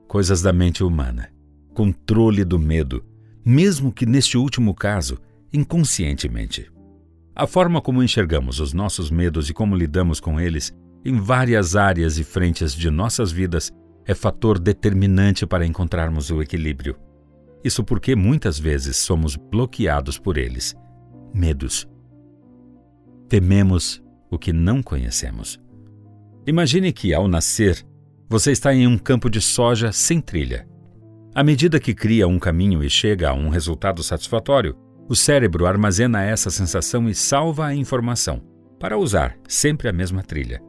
Coisas da mente humana. Controle do medo, mesmo que neste último caso, inconscientemente. A forma como enxergamos os nossos medos e como lidamos com eles em várias áreas e frentes de nossas vidas é fator determinante para encontrarmos o equilíbrio. Isso porque muitas vezes somos bloqueados por eles. Medos. Tememos o que não conhecemos. Imagine que, ao nascer, você está em um campo de soja sem trilha. À medida que cria um caminho e chega a um resultado satisfatório, o cérebro armazena essa sensação e salva a informação, para usar sempre a mesma trilha.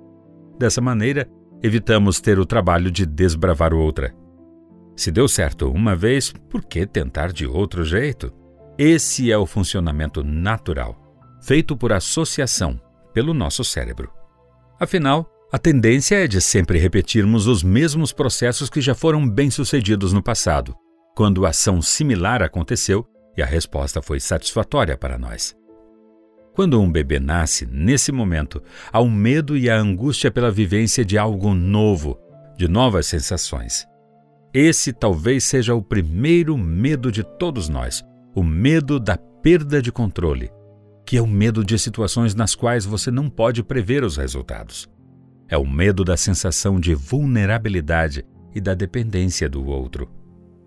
Dessa maneira, evitamos ter o trabalho de desbravar outra. Se deu certo uma vez, por que tentar de outro jeito? Esse é o funcionamento natural, feito por associação pelo nosso cérebro. Afinal, a tendência é de sempre repetirmos os mesmos processos que já foram bem-sucedidos no passado, quando ação similar aconteceu e a resposta foi satisfatória para nós. Quando um bebê nasce, nesse momento, há o um medo e a angústia pela vivência de algo novo, de novas sensações. Esse talvez seja o primeiro medo de todos nós, o medo da perda de controle, que é o medo de situações nas quais você não pode prever os resultados. É o medo da sensação de vulnerabilidade e da dependência do outro.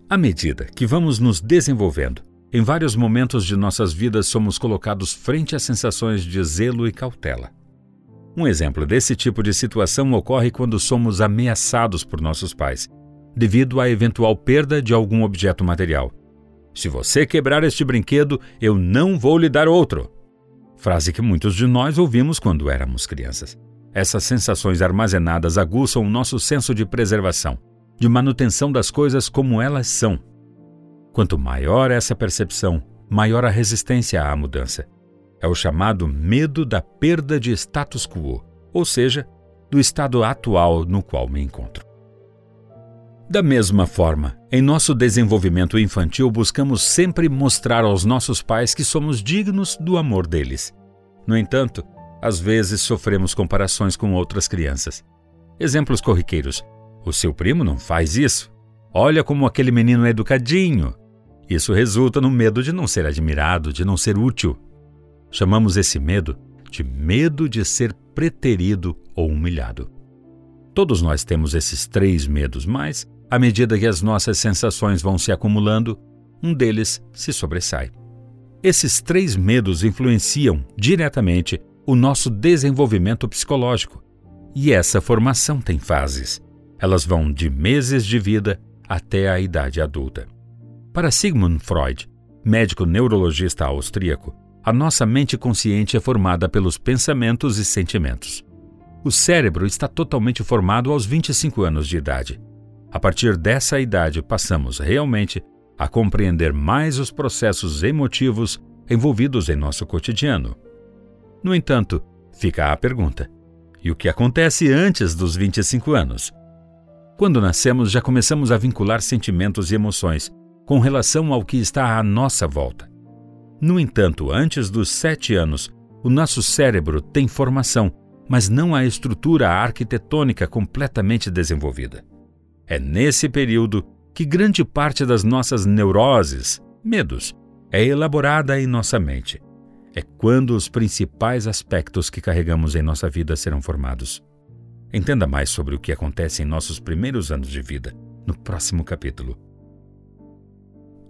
À medida que vamos nos desenvolvendo, em vários momentos de nossas vidas somos colocados frente a sensações de zelo e cautela. Um exemplo desse tipo de situação ocorre quando somos ameaçados por nossos pais, devido à eventual perda de algum objeto material. Se você quebrar este brinquedo, eu não vou lhe dar outro. Frase que muitos de nós ouvimos quando éramos crianças. Essas sensações armazenadas aguçam o nosso senso de preservação, de manutenção das coisas como elas são. Quanto maior essa percepção, maior a resistência à mudança. É o chamado medo da perda de status quo, ou seja, do estado atual no qual me encontro. Da mesma forma, em nosso desenvolvimento infantil buscamos sempre mostrar aos nossos pais que somos dignos do amor deles. No entanto, às vezes sofremos comparações com outras crianças. Exemplos corriqueiros: o seu primo não faz isso. Olha como aquele menino é educadinho. Isso resulta no medo de não ser admirado, de não ser útil. Chamamos esse medo de medo de ser preterido ou humilhado. Todos nós temos esses três medos, mas, à medida que as nossas sensações vão se acumulando, um deles se sobressai. Esses três medos influenciam diretamente o nosso desenvolvimento psicológico. E essa formação tem fases. Elas vão de meses de vida até a idade adulta. Para Sigmund Freud, médico neurologista austríaco, a nossa mente consciente é formada pelos pensamentos e sentimentos. O cérebro está totalmente formado aos 25 anos de idade. A partir dessa idade, passamos realmente a compreender mais os processos emotivos envolvidos em nosso cotidiano. No entanto, fica a pergunta: e o que acontece antes dos 25 anos? Quando nascemos, já começamos a vincular sentimentos e emoções com relação ao que está à nossa volta. No entanto, antes dos sete anos, o nosso cérebro tem formação, mas não a estrutura arquitetônica completamente desenvolvida. É nesse período que grande parte das nossas neuroses, medos, é elaborada em nossa mente é quando os principais aspectos que carregamos em nossa vida serão formados. Entenda mais sobre o que acontece em nossos primeiros anos de vida no próximo capítulo.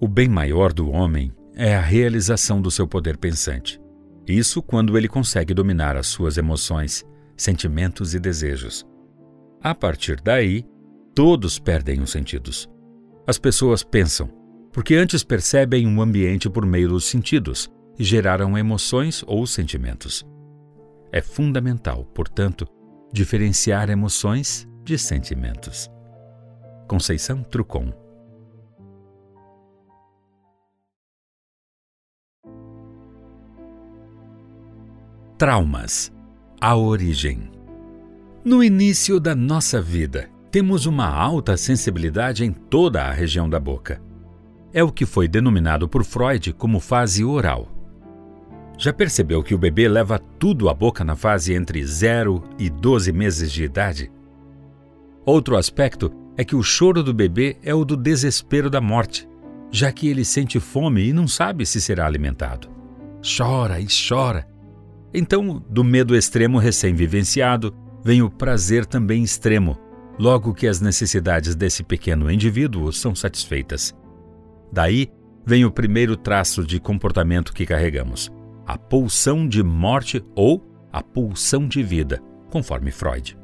O bem maior do homem é a realização do seu poder pensante. Isso quando ele consegue dominar as suas emoções, sentimentos e desejos. A partir daí, todos perdem os sentidos. As pessoas pensam, porque antes percebem um ambiente por meio dos sentidos, e geraram emoções ou sentimentos. É fundamental, portanto, diferenciar emoções de sentimentos. Conceição Trucon Traumas A origem No início da nossa vida, temos uma alta sensibilidade em toda a região da boca. É o que foi denominado por Freud como fase oral. Já percebeu que o bebê leva tudo à boca na fase entre 0 e 12 meses de idade? Outro aspecto é que o choro do bebê é o do desespero da morte, já que ele sente fome e não sabe se será alimentado. Chora e chora. Então, do medo extremo recém-vivenciado, vem o prazer também extremo, logo que as necessidades desse pequeno indivíduo são satisfeitas. Daí vem o primeiro traço de comportamento que carregamos a pulsão de morte ou a pulsão de vida, conforme Freud.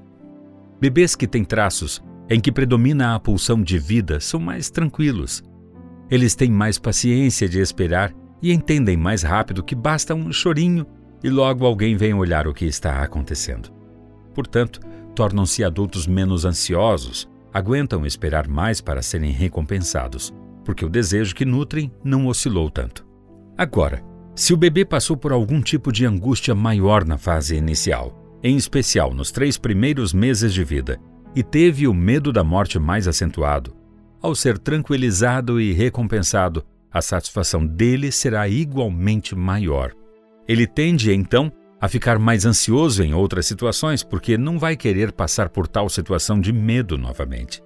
Bebês que têm traços em que predomina a pulsão de vida são mais tranquilos. Eles têm mais paciência de esperar e entendem mais rápido que basta um chorinho e logo alguém vem olhar o que está acontecendo. Portanto, tornam-se adultos menos ansiosos, aguentam esperar mais para serem recompensados, porque o desejo que nutrem não oscilou tanto. Agora, se o bebê passou por algum tipo de angústia maior na fase inicial, em especial nos três primeiros meses de vida, e teve o medo da morte mais acentuado, ao ser tranquilizado e recompensado, a satisfação dele será igualmente maior. Ele tende, então, a ficar mais ansioso em outras situações porque não vai querer passar por tal situação de medo novamente.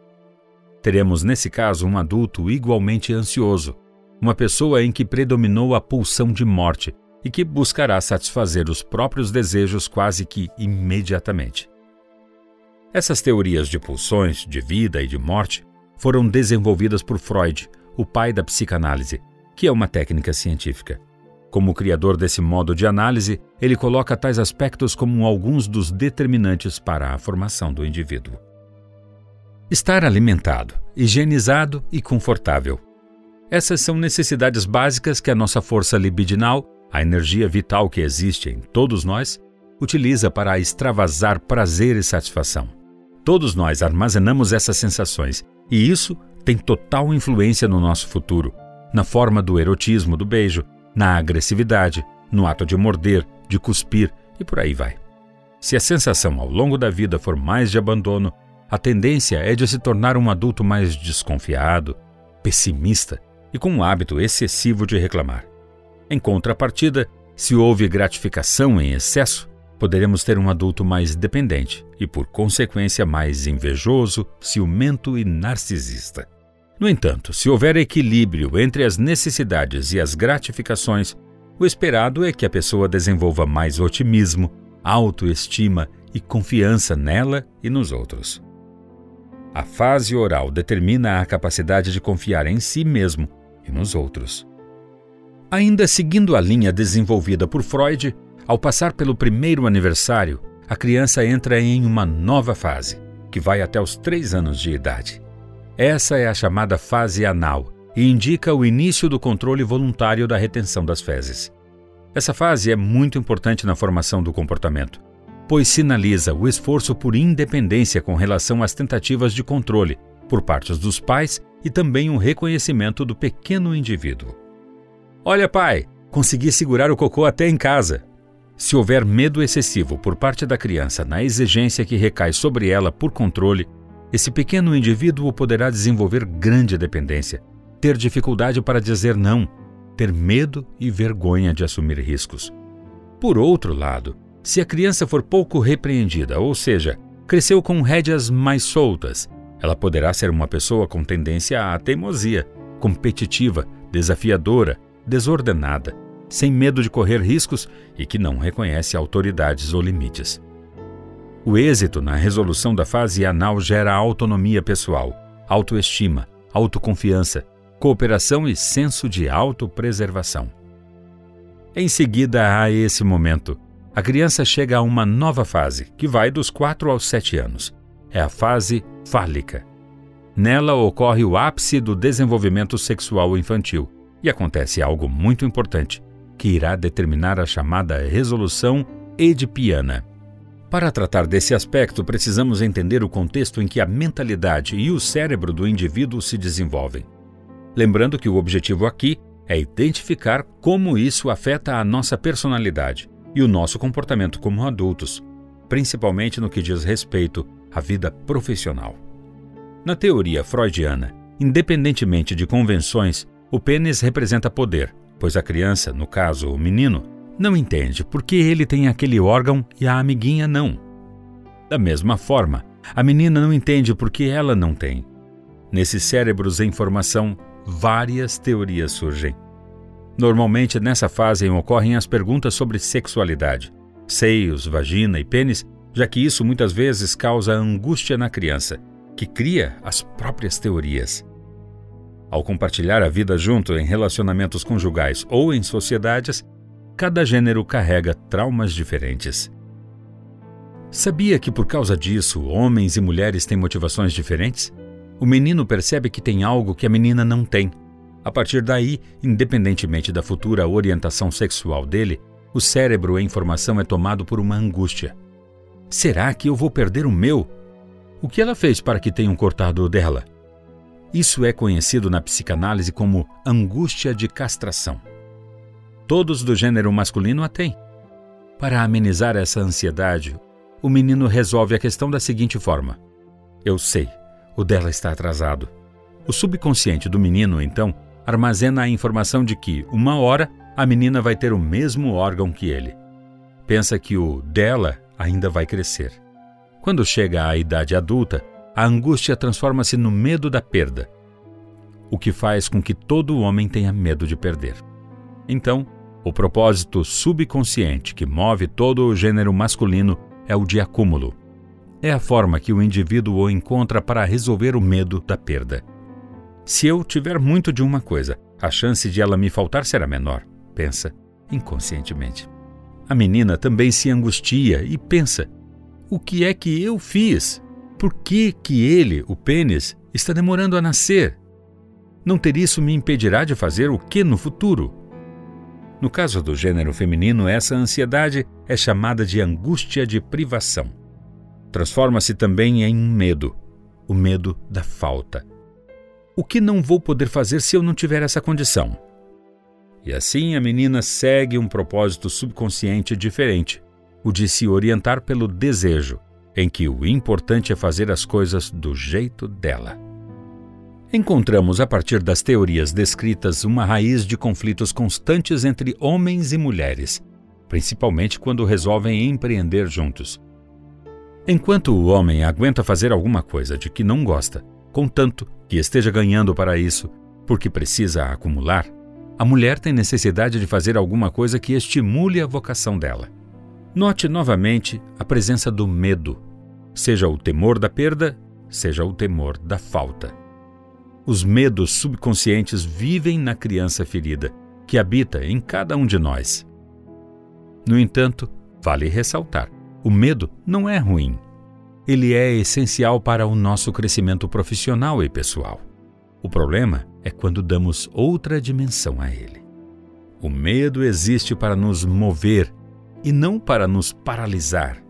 Teremos, nesse caso, um adulto igualmente ansioso, uma pessoa em que predominou a pulsão de morte e que buscará satisfazer os próprios desejos quase que imediatamente. Essas teorias de pulsões, de vida e de morte foram desenvolvidas por Freud, o pai da psicanálise, que é uma técnica científica. Como criador desse modo de análise, ele coloca tais aspectos como alguns dos determinantes para a formação do indivíduo. Estar alimentado, higienizado e confortável. Essas são necessidades básicas que a nossa força libidinal, a energia vital que existe em todos nós, utiliza para extravasar prazer e satisfação. Todos nós armazenamos essas sensações e isso tem total influência no nosso futuro, na forma do erotismo do beijo, na agressividade, no ato de morder, de cuspir e por aí vai. Se a sensação ao longo da vida for mais de abandono, a tendência é de se tornar um adulto mais desconfiado, pessimista e com um hábito excessivo de reclamar. Em contrapartida, se houve gratificação em excesso, poderemos ter um adulto mais dependente e, por consequência, mais invejoso, ciumento e narcisista. No entanto, se houver equilíbrio entre as necessidades e as gratificações, o esperado é que a pessoa desenvolva mais otimismo, autoestima e confiança nela e nos outros. A fase oral determina a capacidade de confiar em si mesmo e nos outros. Ainda seguindo a linha desenvolvida por Freud, ao passar pelo primeiro aniversário, a criança entra em uma nova fase, que vai até os três anos de idade. Essa é a chamada fase anal e indica o início do controle voluntário da retenção das fezes. Essa fase é muito importante na formação do comportamento, pois sinaliza o esforço por independência com relação às tentativas de controle por partes dos pais e também um reconhecimento do pequeno indivíduo. Olha, pai, consegui segurar o cocô até em casa. Se houver medo excessivo por parte da criança na exigência que recai sobre ela por controle, esse pequeno indivíduo poderá desenvolver grande dependência, ter dificuldade para dizer não, ter medo e vergonha de assumir riscos. Por outro lado, se a criança for pouco repreendida, ou seja, cresceu com rédeas mais soltas, ela poderá ser uma pessoa com tendência à teimosia, competitiva, desafiadora, desordenada, sem medo de correr riscos e que não reconhece autoridades ou limites. O êxito na resolução da fase anal gera autonomia pessoal, autoestima, autoconfiança, cooperação e senso de autopreservação. Em seguida a esse momento, a criança chega a uma nova fase, que vai dos 4 aos 7 anos. É a fase fálica. Nela ocorre o ápice do desenvolvimento sexual infantil e acontece algo muito importante, que irá determinar a chamada resolução edipiana. Para tratar desse aspecto, precisamos entender o contexto em que a mentalidade e o cérebro do indivíduo se desenvolvem. Lembrando que o objetivo aqui é identificar como isso afeta a nossa personalidade e o nosso comportamento como adultos, principalmente no que diz respeito à vida profissional. Na teoria freudiana, independentemente de convenções, o pênis representa poder, pois a criança, no caso o menino, não entende por que ele tem aquele órgão e a amiguinha não. Da mesma forma, a menina não entende por que ela não tem. Nesses cérebros em formação, várias teorias surgem. Normalmente, nessa fase ocorrem as perguntas sobre sexualidade, seios, vagina e pênis, já que isso muitas vezes causa angústia na criança, que cria as próprias teorias. Ao compartilhar a vida junto em relacionamentos conjugais ou em sociedades, Cada gênero carrega traumas diferentes. Sabia que por causa disso, homens e mulheres têm motivações diferentes? O menino percebe que tem algo que a menina não tem. A partir daí, independentemente da futura orientação sexual dele, o cérebro em formação é tomado por uma angústia. Será que eu vou perder o meu? O que ela fez para que tenham cortado o dela? Isso é conhecido na psicanálise como angústia de castração. Todos do gênero masculino a têm. Para amenizar essa ansiedade, o menino resolve a questão da seguinte forma: Eu sei, o dela está atrasado. O subconsciente do menino, então, armazena a informação de que, uma hora, a menina vai ter o mesmo órgão que ele. Pensa que o dela ainda vai crescer. Quando chega à idade adulta, a angústia transforma-se no medo da perda, o que faz com que todo homem tenha medo de perder. Então, o propósito subconsciente que move todo o gênero masculino é o de acúmulo. É a forma que o indivíduo encontra para resolver o medo da perda. Se eu tiver muito de uma coisa, a chance de ela me faltar será menor, pensa inconscientemente. A menina também se angustia e pensa: o que é que eu fiz? Por que que ele, o pênis, está demorando a nascer? Não ter isso me impedirá de fazer o que no futuro? No caso do gênero feminino, essa ansiedade é chamada de angústia de privação. Transforma-se também em medo, o medo da falta. O que não vou poder fazer se eu não tiver essa condição? E assim a menina segue um propósito subconsciente diferente, o de se orientar pelo desejo, em que o importante é fazer as coisas do jeito dela encontramos a partir das teorias descritas uma raiz de conflitos constantes entre homens e mulheres, principalmente quando resolvem empreender juntos. Enquanto o homem aguenta fazer alguma coisa de que não gosta, contanto que esteja ganhando para isso, porque precisa acumular, a mulher tem necessidade de fazer alguma coisa que estimule a vocação dela. Note novamente a presença do medo, seja o temor da perda, seja o temor da falta. Os medos subconscientes vivem na criança ferida, que habita em cada um de nós. No entanto, vale ressaltar: o medo não é ruim. Ele é essencial para o nosso crescimento profissional e pessoal. O problema é quando damos outra dimensão a ele. O medo existe para nos mover e não para nos paralisar.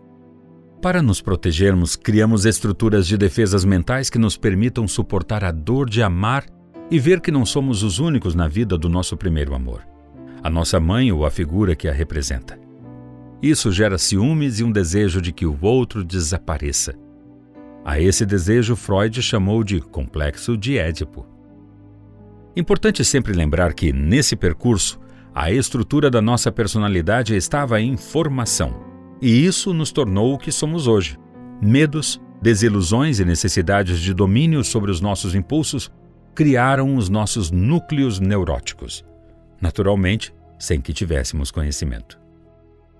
Para nos protegermos, criamos estruturas de defesas mentais que nos permitam suportar a dor de amar e ver que não somos os únicos na vida do nosso primeiro amor, a nossa mãe ou a figura que a representa. Isso gera ciúmes e um desejo de que o outro desapareça. A esse desejo Freud chamou de complexo de Édipo. Importante sempre lembrar que, nesse percurso, a estrutura da nossa personalidade estava em formação e isso nos tornou o que somos hoje. Medos, desilusões e necessidades de domínio sobre os nossos impulsos criaram os nossos núcleos neuróticos, naturalmente, sem que tivéssemos conhecimento.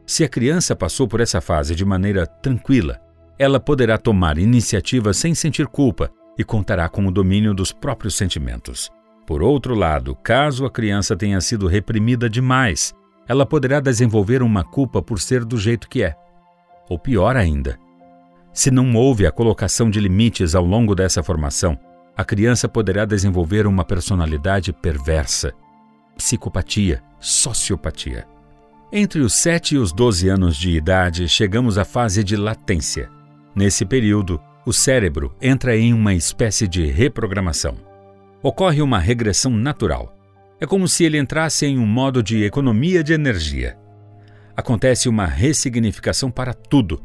Se a criança passou por essa fase de maneira tranquila, ela poderá tomar iniciativa sem sentir culpa e contará com o domínio dos próprios sentimentos. Por outro lado, caso a criança tenha sido reprimida demais ela poderá desenvolver uma culpa por ser do jeito que é. Ou pior ainda, se não houve a colocação de limites ao longo dessa formação, a criança poderá desenvolver uma personalidade perversa, psicopatia, sociopatia. Entre os 7 e os 12 anos de idade, chegamos à fase de latência. Nesse período, o cérebro entra em uma espécie de reprogramação. Ocorre uma regressão natural, é como se ele entrasse em um modo de economia de energia. Acontece uma ressignificação para tudo.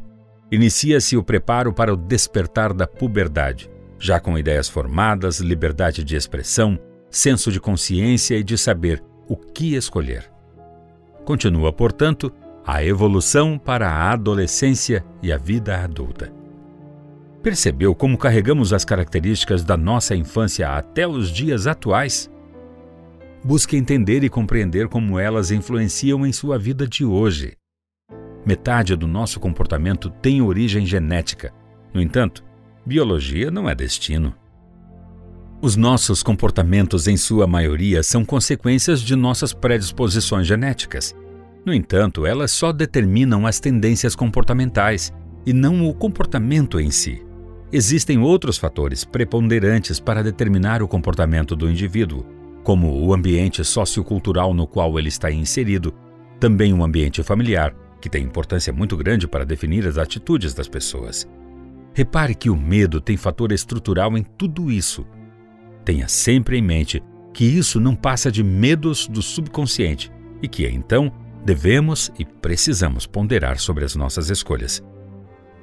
Inicia-se o preparo para o despertar da puberdade, já com ideias formadas, liberdade de expressão, senso de consciência e de saber o que escolher. Continua, portanto, a evolução para a adolescência e a vida adulta. Percebeu como carregamos as características da nossa infância até os dias atuais? Busque entender e compreender como elas influenciam em sua vida de hoje. Metade do nosso comportamento tem origem genética. No entanto, biologia não é destino. Os nossos comportamentos, em sua maioria, são consequências de nossas predisposições genéticas. No entanto, elas só determinam as tendências comportamentais e não o comportamento em si. Existem outros fatores preponderantes para determinar o comportamento do indivíduo, como o ambiente sociocultural no qual ele está inserido, também o ambiente familiar, que tem importância muito grande para definir as atitudes das pessoas. Repare que o medo tem fator estrutural em tudo isso. Tenha sempre em mente que isso não passa de medos do subconsciente e que, então, devemos e precisamos ponderar sobre as nossas escolhas.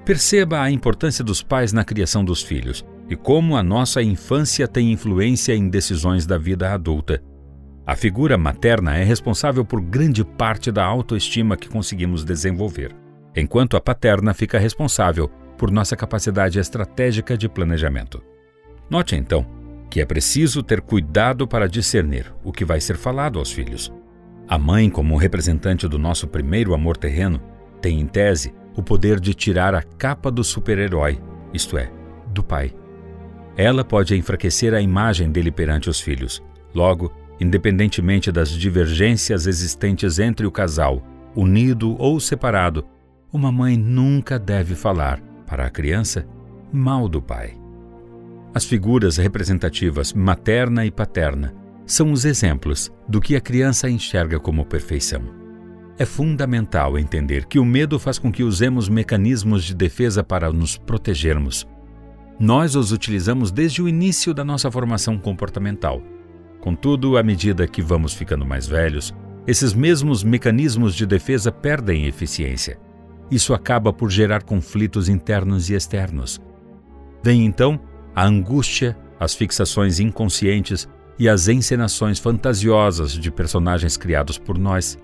Perceba a importância dos pais na criação dos filhos e como a nossa infância tem influência em decisões da vida adulta. A figura materna é responsável por grande parte da autoestima que conseguimos desenvolver, enquanto a paterna fica responsável por nossa capacidade estratégica de planejamento. Note então que é preciso ter cuidado para discernir o que vai ser falado aos filhos. A mãe, como representante do nosso primeiro amor terreno, tem em tese o poder de tirar a capa do super-herói, isto é, do pai. Ela pode enfraquecer a imagem dele perante os filhos. Logo, independentemente das divergências existentes entre o casal, unido ou separado, uma mãe nunca deve falar, para a criança, mal do pai. As figuras representativas materna e paterna são os exemplos do que a criança enxerga como perfeição. É fundamental entender que o medo faz com que usemos mecanismos de defesa para nos protegermos. Nós os utilizamos desde o início da nossa formação comportamental. Contudo, à medida que vamos ficando mais velhos, esses mesmos mecanismos de defesa perdem eficiência. Isso acaba por gerar conflitos internos e externos. Vem então a angústia, as fixações inconscientes e as encenações fantasiosas de personagens criados por nós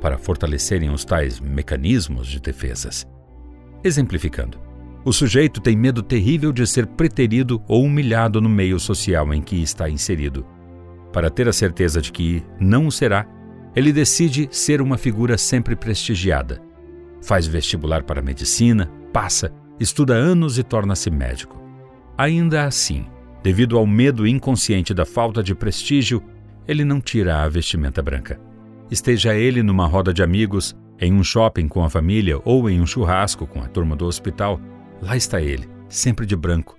para fortalecerem os tais mecanismos de defesas. Exemplificando, o sujeito tem medo terrível de ser preterido ou humilhado no meio social em que está inserido. Para ter a certeza de que não o será, ele decide ser uma figura sempre prestigiada. Faz vestibular para medicina, passa, estuda anos e torna-se médico. Ainda assim, devido ao medo inconsciente da falta de prestígio, ele não tira a vestimenta branca. Esteja ele numa roda de amigos, em um shopping com a família ou em um churrasco com a turma do hospital, lá está ele, sempre de branco.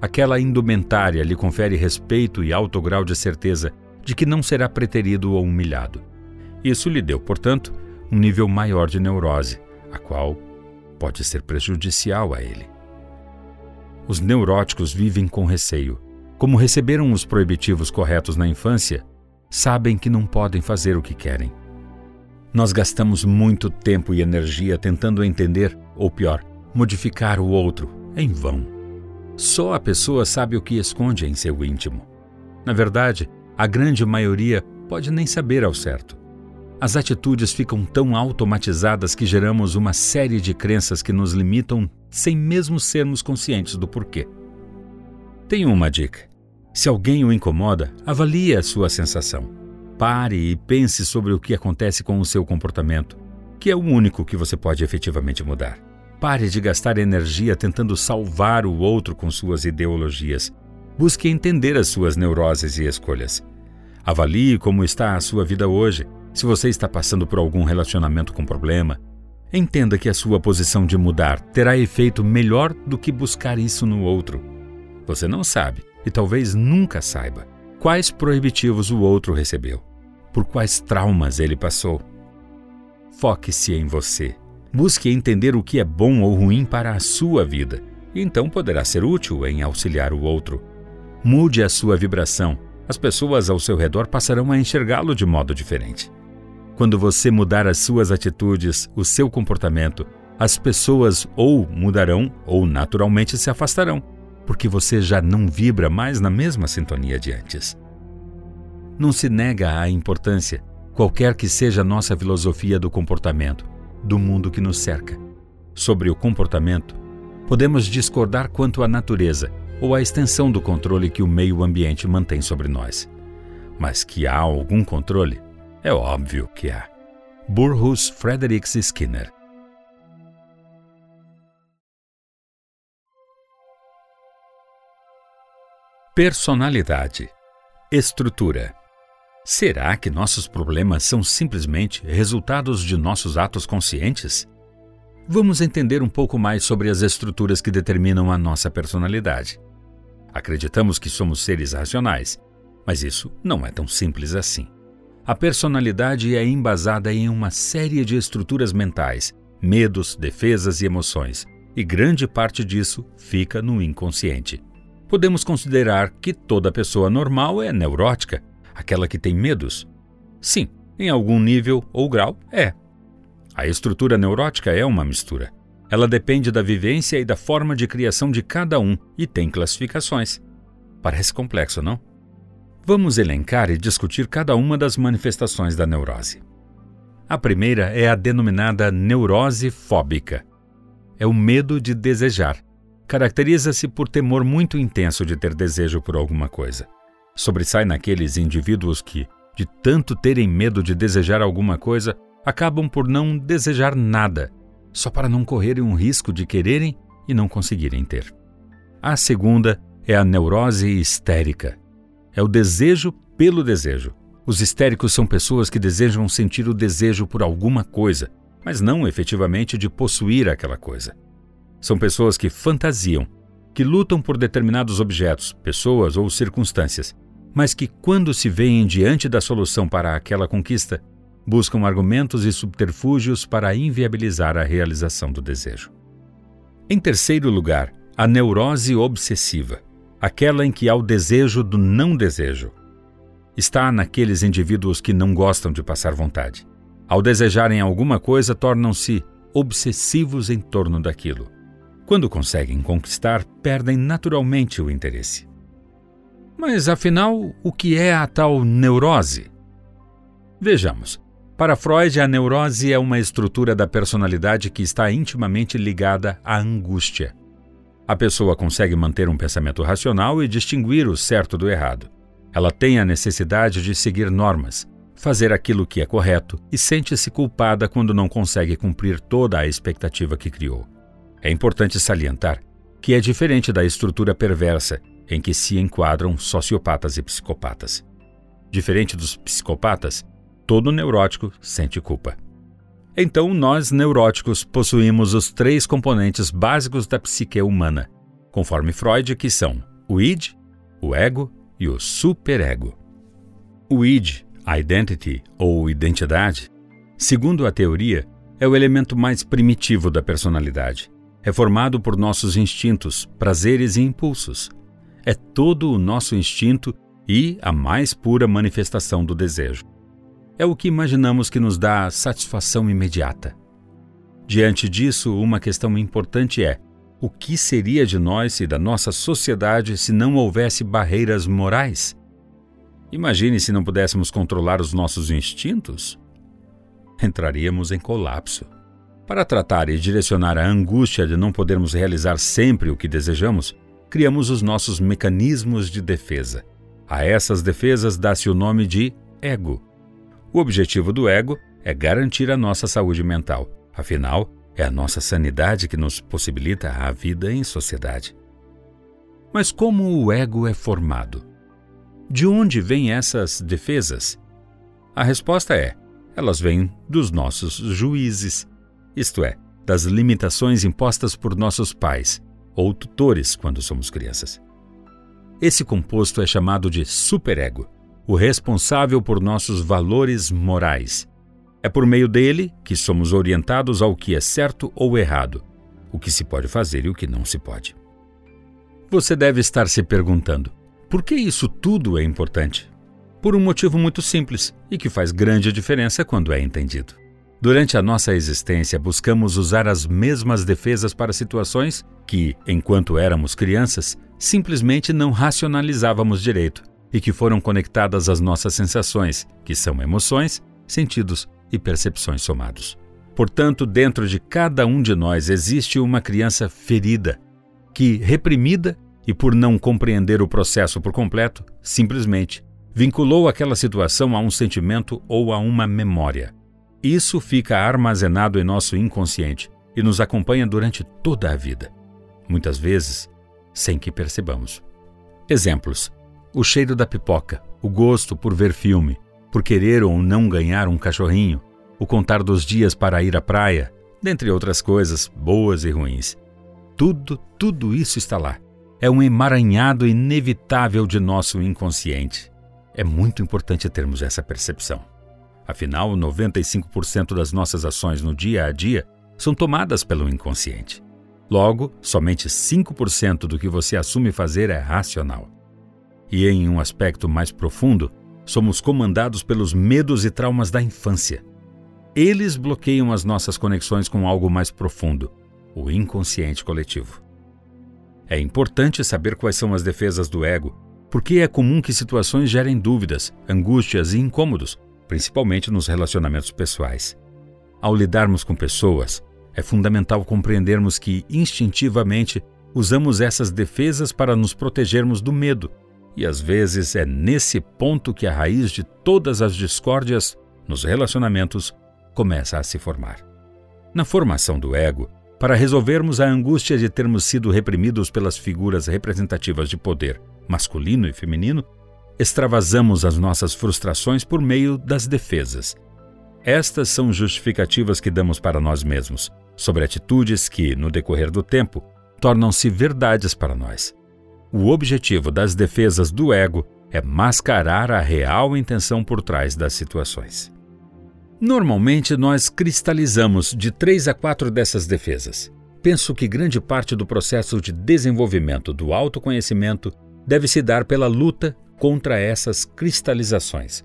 Aquela indumentária lhe confere respeito e alto grau de certeza de que não será preterido ou humilhado. Isso lhe deu, portanto, um nível maior de neurose, a qual pode ser prejudicial a ele. Os neuróticos vivem com receio. Como receberam os proibitivos corretos na infância, sabem que não podem fazer o que querem. Nós gastamos muito tempo e energia tentando entender, ou pior, modificar o outro, em vão. Só a pessoa sabe o que esconde em seu íntimo. Na verdade, a grande maioria pode nem saber ao certo. As atitudes ficam tão automatizadas que geramos uma série de crenças que nos limitam sem mesmo sermos conscientes do porquê. Tenho uma dica. Se alguém o incomoda, avalie a sua sensação. Pare e pense sobre o que acontece com o seu comportamento, que é o único que você pode efetivamente mudar. Pare de gastar energia tentando salvar o outro com suas ideologias. Busque entender as suas neuroses e escolhas. Avalie como está a sua vida hoje se você está passando por algum relacionamento com problema, entenda que a sua posição de mudar terá efeito melhor do que buscar isso no outro. Você não sabe, e talvez nunca saiba, quais proibitivos o outro recebeu, por quais traumas ele passou. Foque-se em você. Busque entender o que é bom ou ruim para a sua vida, e então poderá ser útil em auxiliar o outro. Mude a sua vibração. As pessoas ao seu redor passarão a enxergá-lo de modo diferente. Quando você mudar as suas atitudes, o seu comportamento, as pessoas ou mudarão ou naturalmente se afastarão, porque você já não vibra mais na mesma sintonia de antes. Não se nega à importância, qualquer que seja a nossa filosofia do comportamento, do mundo que nos cerca. Sobre o comportamento, podemos discordar quanto à natureza ou à extensão do controle que o meio ambiente mantém sobre nós. Mas que há algum controle, é óbvio que há. Burrus Fredericks Skinner Personalidade Estrutura Será que nossos problemas são simplesmente resultados de nossos atos conscientes? Vamos entender um pouco mais sobre as estruturas que determinam a nossa personalidade. Acreditamos que somos seres racionais, mas isso não é tão simples assim. A personalidade é embasada em uma série de estruturas mentais, medos, defesas e emoções, e grande parte disso fica no inconsciente. Podemos considerar que toda pessoa normal é neurótica, aquela que tem medos? Sim, em algum nível ou grau é. A estrutura neurótica é uma mistura. Ela depende da vivência e da forma de criação de cada um e tem classificações. Parece complexo, não? Vamos elencar e discutir cada uma das manifestações da neurose. A primeira é a denominada neurose fóbica. É o medo de desejar, caracteriza-se por temor muito intenso de ter desejo por alguma coisa. Sobressai naqueles indivíduos que, de tanto terem medo de desejar alguma coisa, acabam por não desejar nada, só para não correrem um risco de quererem e não conseguirem ter. A segunda é a neurose histérica. É o desejo pelo desejo. Os histéricos são pessoas que desejam sentir o desejo por alguma coisa, mas não efetivamente de possuir aquela coisa. São pessoas que fantasiam, que lutam por determinados objetos, pessoas ou circunstâncias, mas que, quando se veem diante da solução para aquela conquista, buscam argumentos e subterfúgios para inviabilizar a realização do desejo. Em terceiro lugar, a neurose obsessiva, aquela em que há o desejo do não desejo. Está naqueles indivíduos que não gostam de passar vontade. Ao desejarem alguma coisa, tornam-se obsessivos em torno daquilo. Quando conseguem conquistar, perdem naturalmente o interesse. Mas afinal, o que é a tal neurose? Vejamos. Para Freud, a neurose é uma estrutura da personalidade que está intimamente ligada à angústia. A pessoa consegue manter um pensamento racional e distinguir o certo do errado. Ela tem a necessidade de seguir normas, fazer aquilo que é correto e sente-se culpada quando não consegue cumprir toda a expectativa que criou. É importante salientar que é diferente da estrutura perversa em que se enquadram sociopatas e psicopatas. Diferente dos psicopatas, todo neurótico sente culpa. Então, nós neuróticos possuímos os três componentes básicos da psique humana, conforme Freud, que são o id, o ego e o superego. O id, identity ou identidade, segundo a teoria, é o elemento mais primitivo da personalidade. É formado por nossos instintos, prazeres e impulsos. É todo o nosso instinto e a mais pura manifestação do desejo é o que imaginamos que nos dá satisfação imediata. Diante disso, uma questão importante é: o que seria de nós e da nossa sociedade se não houvesse barreiras morais? Imagine se não pudéssemos controlar os nossos instintos? Entraríamos em colapso. Para tratar e direcionar a angústia de não podermos realizar sempre o que desejamos, criamos os nossos mecanismos de defesa. A essas defesas dá-se o nome de ego. O objetivo do ego é garantir a nossa saúde mental. Afinal, é a nossa sanidade que nos possibilita a vida em sociedade. Mas como o ego é formado? De onde vêm essas defesas? A resposta é: elas vêm dos nossos juízes, isto é, das limitações impostas por nossos pais ou tutores quando somos crianças. Esse composto é chamado de superego o responsável por nossos valores morais. É por meio dele que somos orientados ao que é certo ou errado, o que se pode fazer e o que não se pode. Você deve estar se perguntando: por que isso tudo é importante? Por um motivo muito simples e que faz grande diferença quando é entendido. Durante a nossa existência, buscamos usar as mesmas defesas para situações que, enquanto éramos crianças, simplesmente não racionalizávamos direito e que foram conectadas às nossas sensações, que são emoções, sentidos e percepções somados. Portanto, dentro de cada um de nós existe uma criança ferida, que, reprimida e por não compreender o processo por completo, simplesmente vinculou aquela situação a um sentimento ou a uma memória. Isso fica armazenado em nosso inconsciente e nos acompanha durante toda a vida, muitas vezes sem que percebamos. Exemplos: o cheiro da pipoca, o gosto por ver filme, por querer ou não ganhar um cachorrinho, o contar dos dias para ir à praia, dentre outras coisas boas e ruins. Tudo, tudo isso está lá. É um emaranhado inevitável de nosso inconsciente. É muito importante termos essa percepção. Afinal, 95% das nossas ações no dia a dia são tomadas pelo inconsciente. Logo, somente 5% do que você assume fazer é racional. E em um aspecto mais profundo, somos comandados pelos medos e traumas da infância. Eles bloqueiam as nossas conexões com algo mais profundo, o inconsciente coletivo. É importante saber quais são as defesas do ego, porque é comum que situações gerem dúvidas, angústias e incômodos, principalmente nos relacionamentos pessoais. Ao lidarmos com pessoas, é fundamental compreendermos que, instintivamente, usamos essas defesas para nos protegermos do medo, e às vezes é nesse ponto que a raiz de todas as discórdias nos relacionamentos começa a se formar. Na formação do ego, para resolvermos a angústia de termos sido reprimidos pelas figuras representativas de poder, masculino e feminino, extravasamos as nossas frustrações por meio das defesas. Estas são justificativas que damos para nós mesmos, sobre atitudes que, no decorrer do tempo, tornam-se verdades para nós. O objetivo das defesas do ego é mascarar a real intenção por trás das situações. Normalmente, nós cristalizamos de três a quatro dessas defesas. Penso que grande parte do processo de desenvolvimento do autoconhecimento deve se dar pela luta contra essas cristalizações.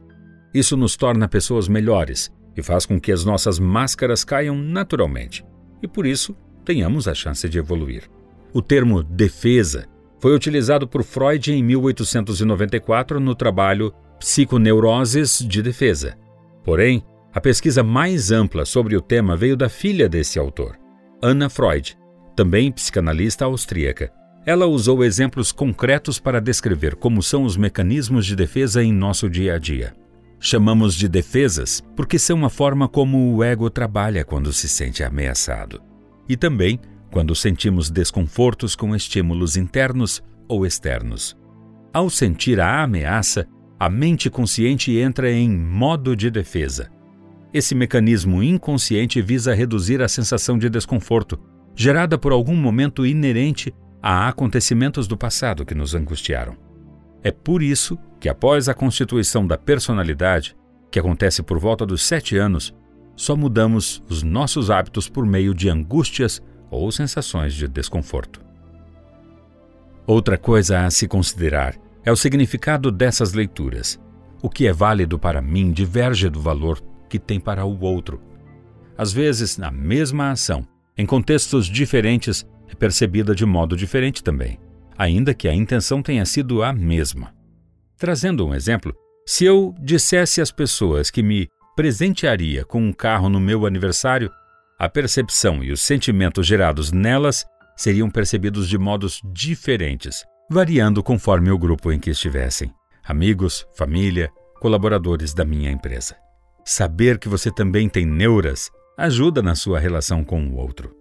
Isso nos torna pessoas melhores e faz com que as nossas máscaras caiam naturalmente, e por isso tenhamos a chance de evoluir. O termo defesa foi utilizado por Freud em 1894 no trabalho Psiconeuroses de Defesa. Porém, a pesquisa mais ampla sobre o tema veio da filha desse autor, Anna Freud, também psicanalista austríaca, ela usou exemplos concretos para descrever como são os mecanismos de defesa em nosso dia a dia. Chamamos de defesas porque são a forma como o ego trabalha quando se sente ameaçado. E também quando sentimos desconfortos com estímulos internos ou externos. Ao sentir a ameaça, a mente consciente entra em modo de defesa. Esse mecanismo inconsciente visa reduzir a sensação de desconforto, gerada por algum momento inerente a acontecimentos do passado que nos angustiaram. É por isso que, após a constituição da personalidade, que acontece por volta dos sete anos, só mudamos os nossos hábitos por meio de angústias ou sensações de desconforto. Outra coisa a se considerar é o significado dessas leituras. O que é válido para mim diverge do valor que tem para o outro. Às vezes, na mesma ação, em contextos diferentes, é percebida de modo diferente também, ainda que a intenção tenha sido a mesma. Trazendo um exemplo, se eu dissesse às pessoas que me presentearia com um carro no meu aniversário, a percepção e os sentimentos gerados nelas seriam percebidos de modos diferentes, variando conforme o grupo em que estivessem amigos, família, colaboradores da minha empresa. Saber que você também tem neuras ajuda na sua relação com o outro.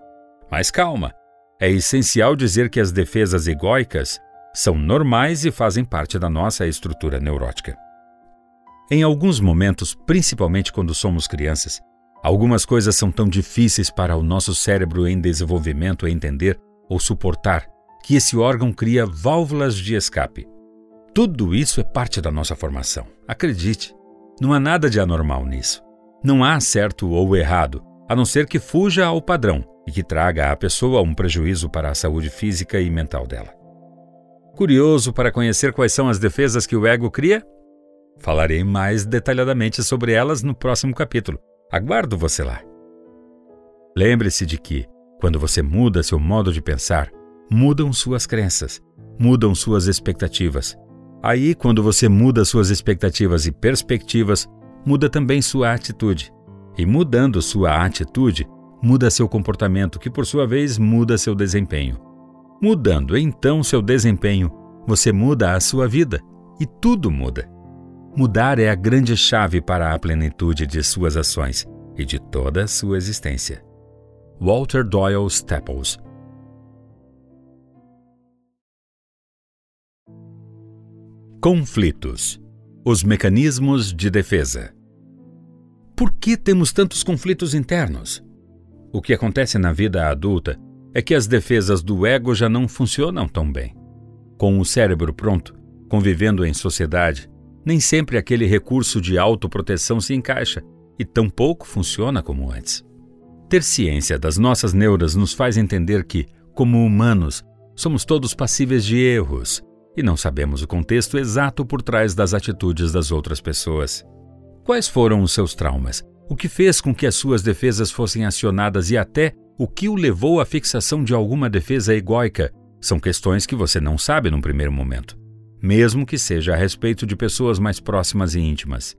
Mas calma, é essencial dizer que as defesas egóicas são normais e fazem parte da nossa estrutura neurótica. Em alguns momentos, principalmente quando somos crianças, algumas coisas são tão difíceis para o nosso cérebro em desenvolvimento entender ou suportar que esse órgão cria válvulas de escape. Tudo isso é parte da nossa formação. Acredite, não há nada de anormal nisso. Não há certo ou errado, a não ser que fuja ao padrão e que traga à pessoa um prejuízo para a saúde física e mental dela. Curioso para conhecer quais são as defesas que o ego cria? Falarei mais detalhadamente sobre elas no próximo capítulo. Aguardo você lá. Lembre-se de que, quando você muda seu modo de pensar, mudam suas crenças, mudam suas expectativas. Aí, quando você muda suas expectativas e perspectivas, muda também sua atitude. E mudando sua atitude, muda seu comportamento, que por sua vez muda seu desempenho. Mudando então seu desempenho, você muda a sua vida e tudo muda. Mudar é a grande chave para a plenitude de suas ações e de toda a sua existência. Walter Doyle Staples Conflitos Os mecanismos de defesa. Por que temos tantos conflitos internos? O que acontece na vida adulta é que as defesas do ego já não funcionam tão bem. Com o cérebro pronto, convivendo em sociedade, nem sempre aquele recurso de autoproteção se encaixa e tampouco funciona como antes. Ter ciência das nossas neuras nos faz entender que, como humanos, somos todos passíveis de erros e não sabemos o contexto exato por trás das atitudes das outras pessoas. Quais foram os seus traumas? o que fez com que as suas defesas fossem acionadas e até o que o levou à fixação de alguma defesa egóica são questões que você não sabe num primeiro momento, mesmo que seja a respeito de pessoas mais próximas e íntimas.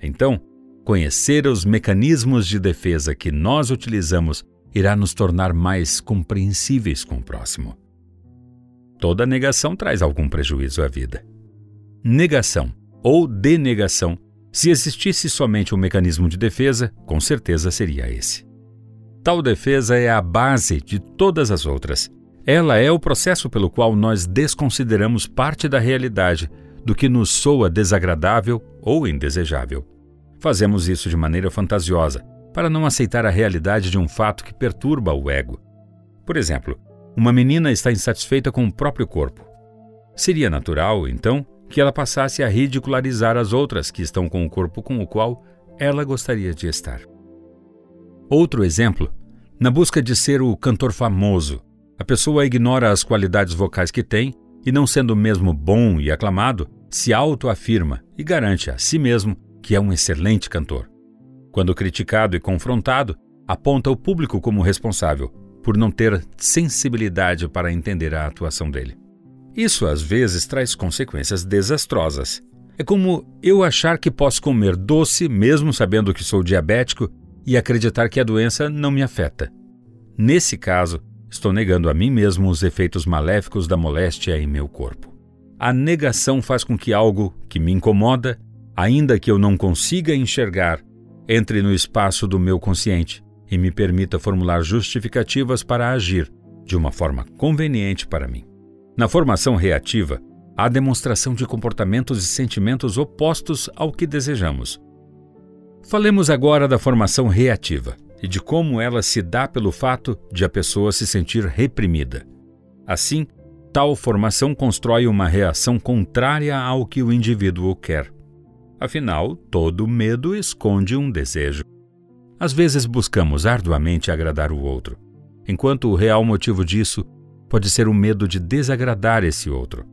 Então, conhecer os mecanismos de defesa que nós utilizamos irá nos tornar mais compreensíveis com o próximo. Toda negação traz algum prejuízo à vida. Negação ou denegação, se existisse somente um mecanismo de defesa, com certeza seria esse. Tal defesa é a base de todas as outras. Ela é o processo pelo qual nós desconsideramos parte da realidade do que nos soa desagradável ou indesejável. Fazemos isso de maneira fantasiosa, para não aceitar a realidade de um fato que perturba o ego. Por exemplo, uma menina está insatisfeita com o próprio corpo. Seria natural, então, que ela passasse a ridicularizar as outras que estão com o corpo com o qual ela gostaria de estar. Outro exemplo, na busca de ser o cantor famoso, a pessoa ignora as qualidades vocais que tem e, não sendo mesmo bom e aclamado, se autoafirma e garante a si mesmo que é um excelente cantor. Quando criticado e confrontado, aponta o público como responsável, por não ter sensibilidade para entender a atuação dele. Isso às vezes traz consequências desastrosas. É como eu achar que posso comer doce mesmo sabendo que sou diabético e acreditar que a doença não me afeta. Nesse caso, estou negando a mim mesmo os efeitos maléficos da moléstia em meu corpo. A negação faz com que algo que me incomoda, ainda que eu não consiga enxergar, entre no espaço do meu consciente e me permita formular justificativas para agir de uma forma conveniente para mim. Na formação reativa, há demonstração de comportamentos e sentimentos opostos ao que desejamos. Falemos agora da formação reativa e de como ela se dá pelo fato de a pessoa se sentir reprimida. Assim, tal formação constrói uma reação contrária ao que o indivíduo quer. Afinal, todo medo esconde um desejo. Às vezes buscamos arduamente agradar o outro, enquanto o real motivo disso pode ser o medo de desagradar esse outro.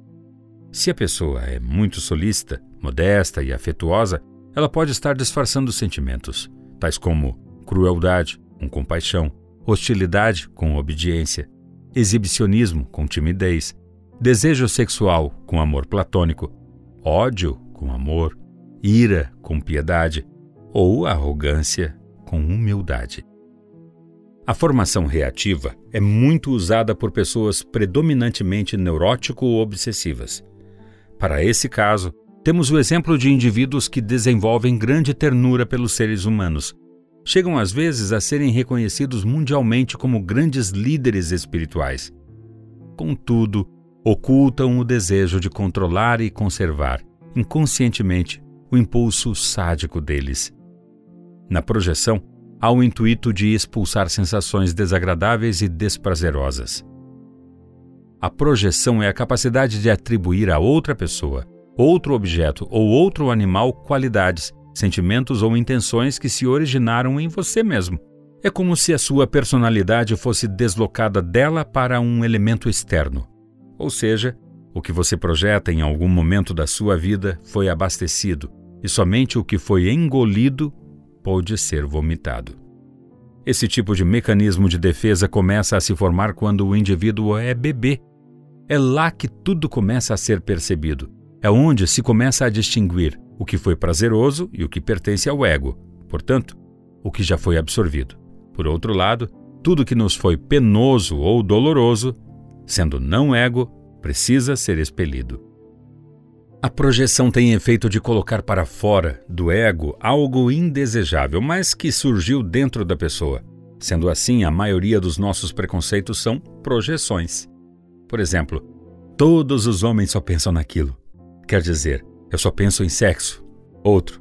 Se a pessoa é muito solícita, modesta e afetuosa, ela pode estar disfarçando sentimentos, tais como crueldade com compaixão, hostilidade com obediência, exibicionismo com timidez, desejo sexual com amor platônico, ódio com amor, ira com piedade ou arrogância com humildade. A formação reativa é muito usada por pessoas predominantemente neurótico-obsessivas. Para esse caso, temos o exemplo de indivíduos que desenvolvem grande ternura pelos seres humanos. Chegam às vezes a serem reconhecidos mundialmente como grandes líderes espirituais. Contudo, ocultam o desejo de controlar e conservar, inconscientemente, o impulso sádico deles. Na projeção, há o intuito de expulsar sensações desagradáveis e desprazerosas. A projeção é a capacidade de atribuir a outra pessoa, outro objeto ou outro animal qualidades, sentimentos ou intenções que se originaram em você mesmo. É como se a sua personalidade fosse deslocada dela para um elemento externo. Ou seja, o que você projeta em algum momento da sua vida foi abastecido, e somente o que foi engolido pode ser vomitado. Esse tipo de mecanismo de defesa começa a se formar quando o indivíduo é bebê. É lá que tudo começa a ser percebido. É onde se começa a distinguir o que foi prazeroso e o que pertence ao ego, portanto, o que já foi absorvido. Por outro lado, tudo que nos foi penoso ou doloroso, sendo não ego, precisa ser expelido. A projeção tem efeito de colocar para fora do ego algo indesejável, mas que surgiu dentro da pessoa. Sendo assim, a maioria dos nossos preconceitos são projeções. Por exemplo, todos os homens só pensam naquilo. Quer dizer, eu só penso em sexo. Outro,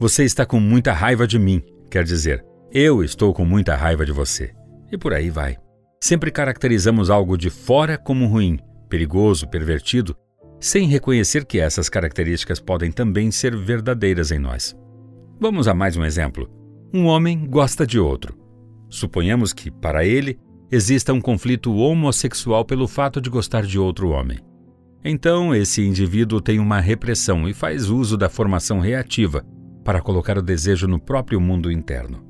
você está com muita raiva de mim. Quer dizer, eu estou com muita raiva de você. E por aí vai. Sempre caracterizamos algo de fora como ruim, perigoso, pervertido, sem reconhecer que essas características podem também ser verdadeiras em nós. Vamos a mais um exemplo. Um homem gosta de outro. Suponhamos que, para ele, exista um conflito homossexual pelo fato de gostar de outro homem. Então, esse indivíduo tem uma repressão e faz uso da formação reativa para colocar o desejo no próprio mundo interno.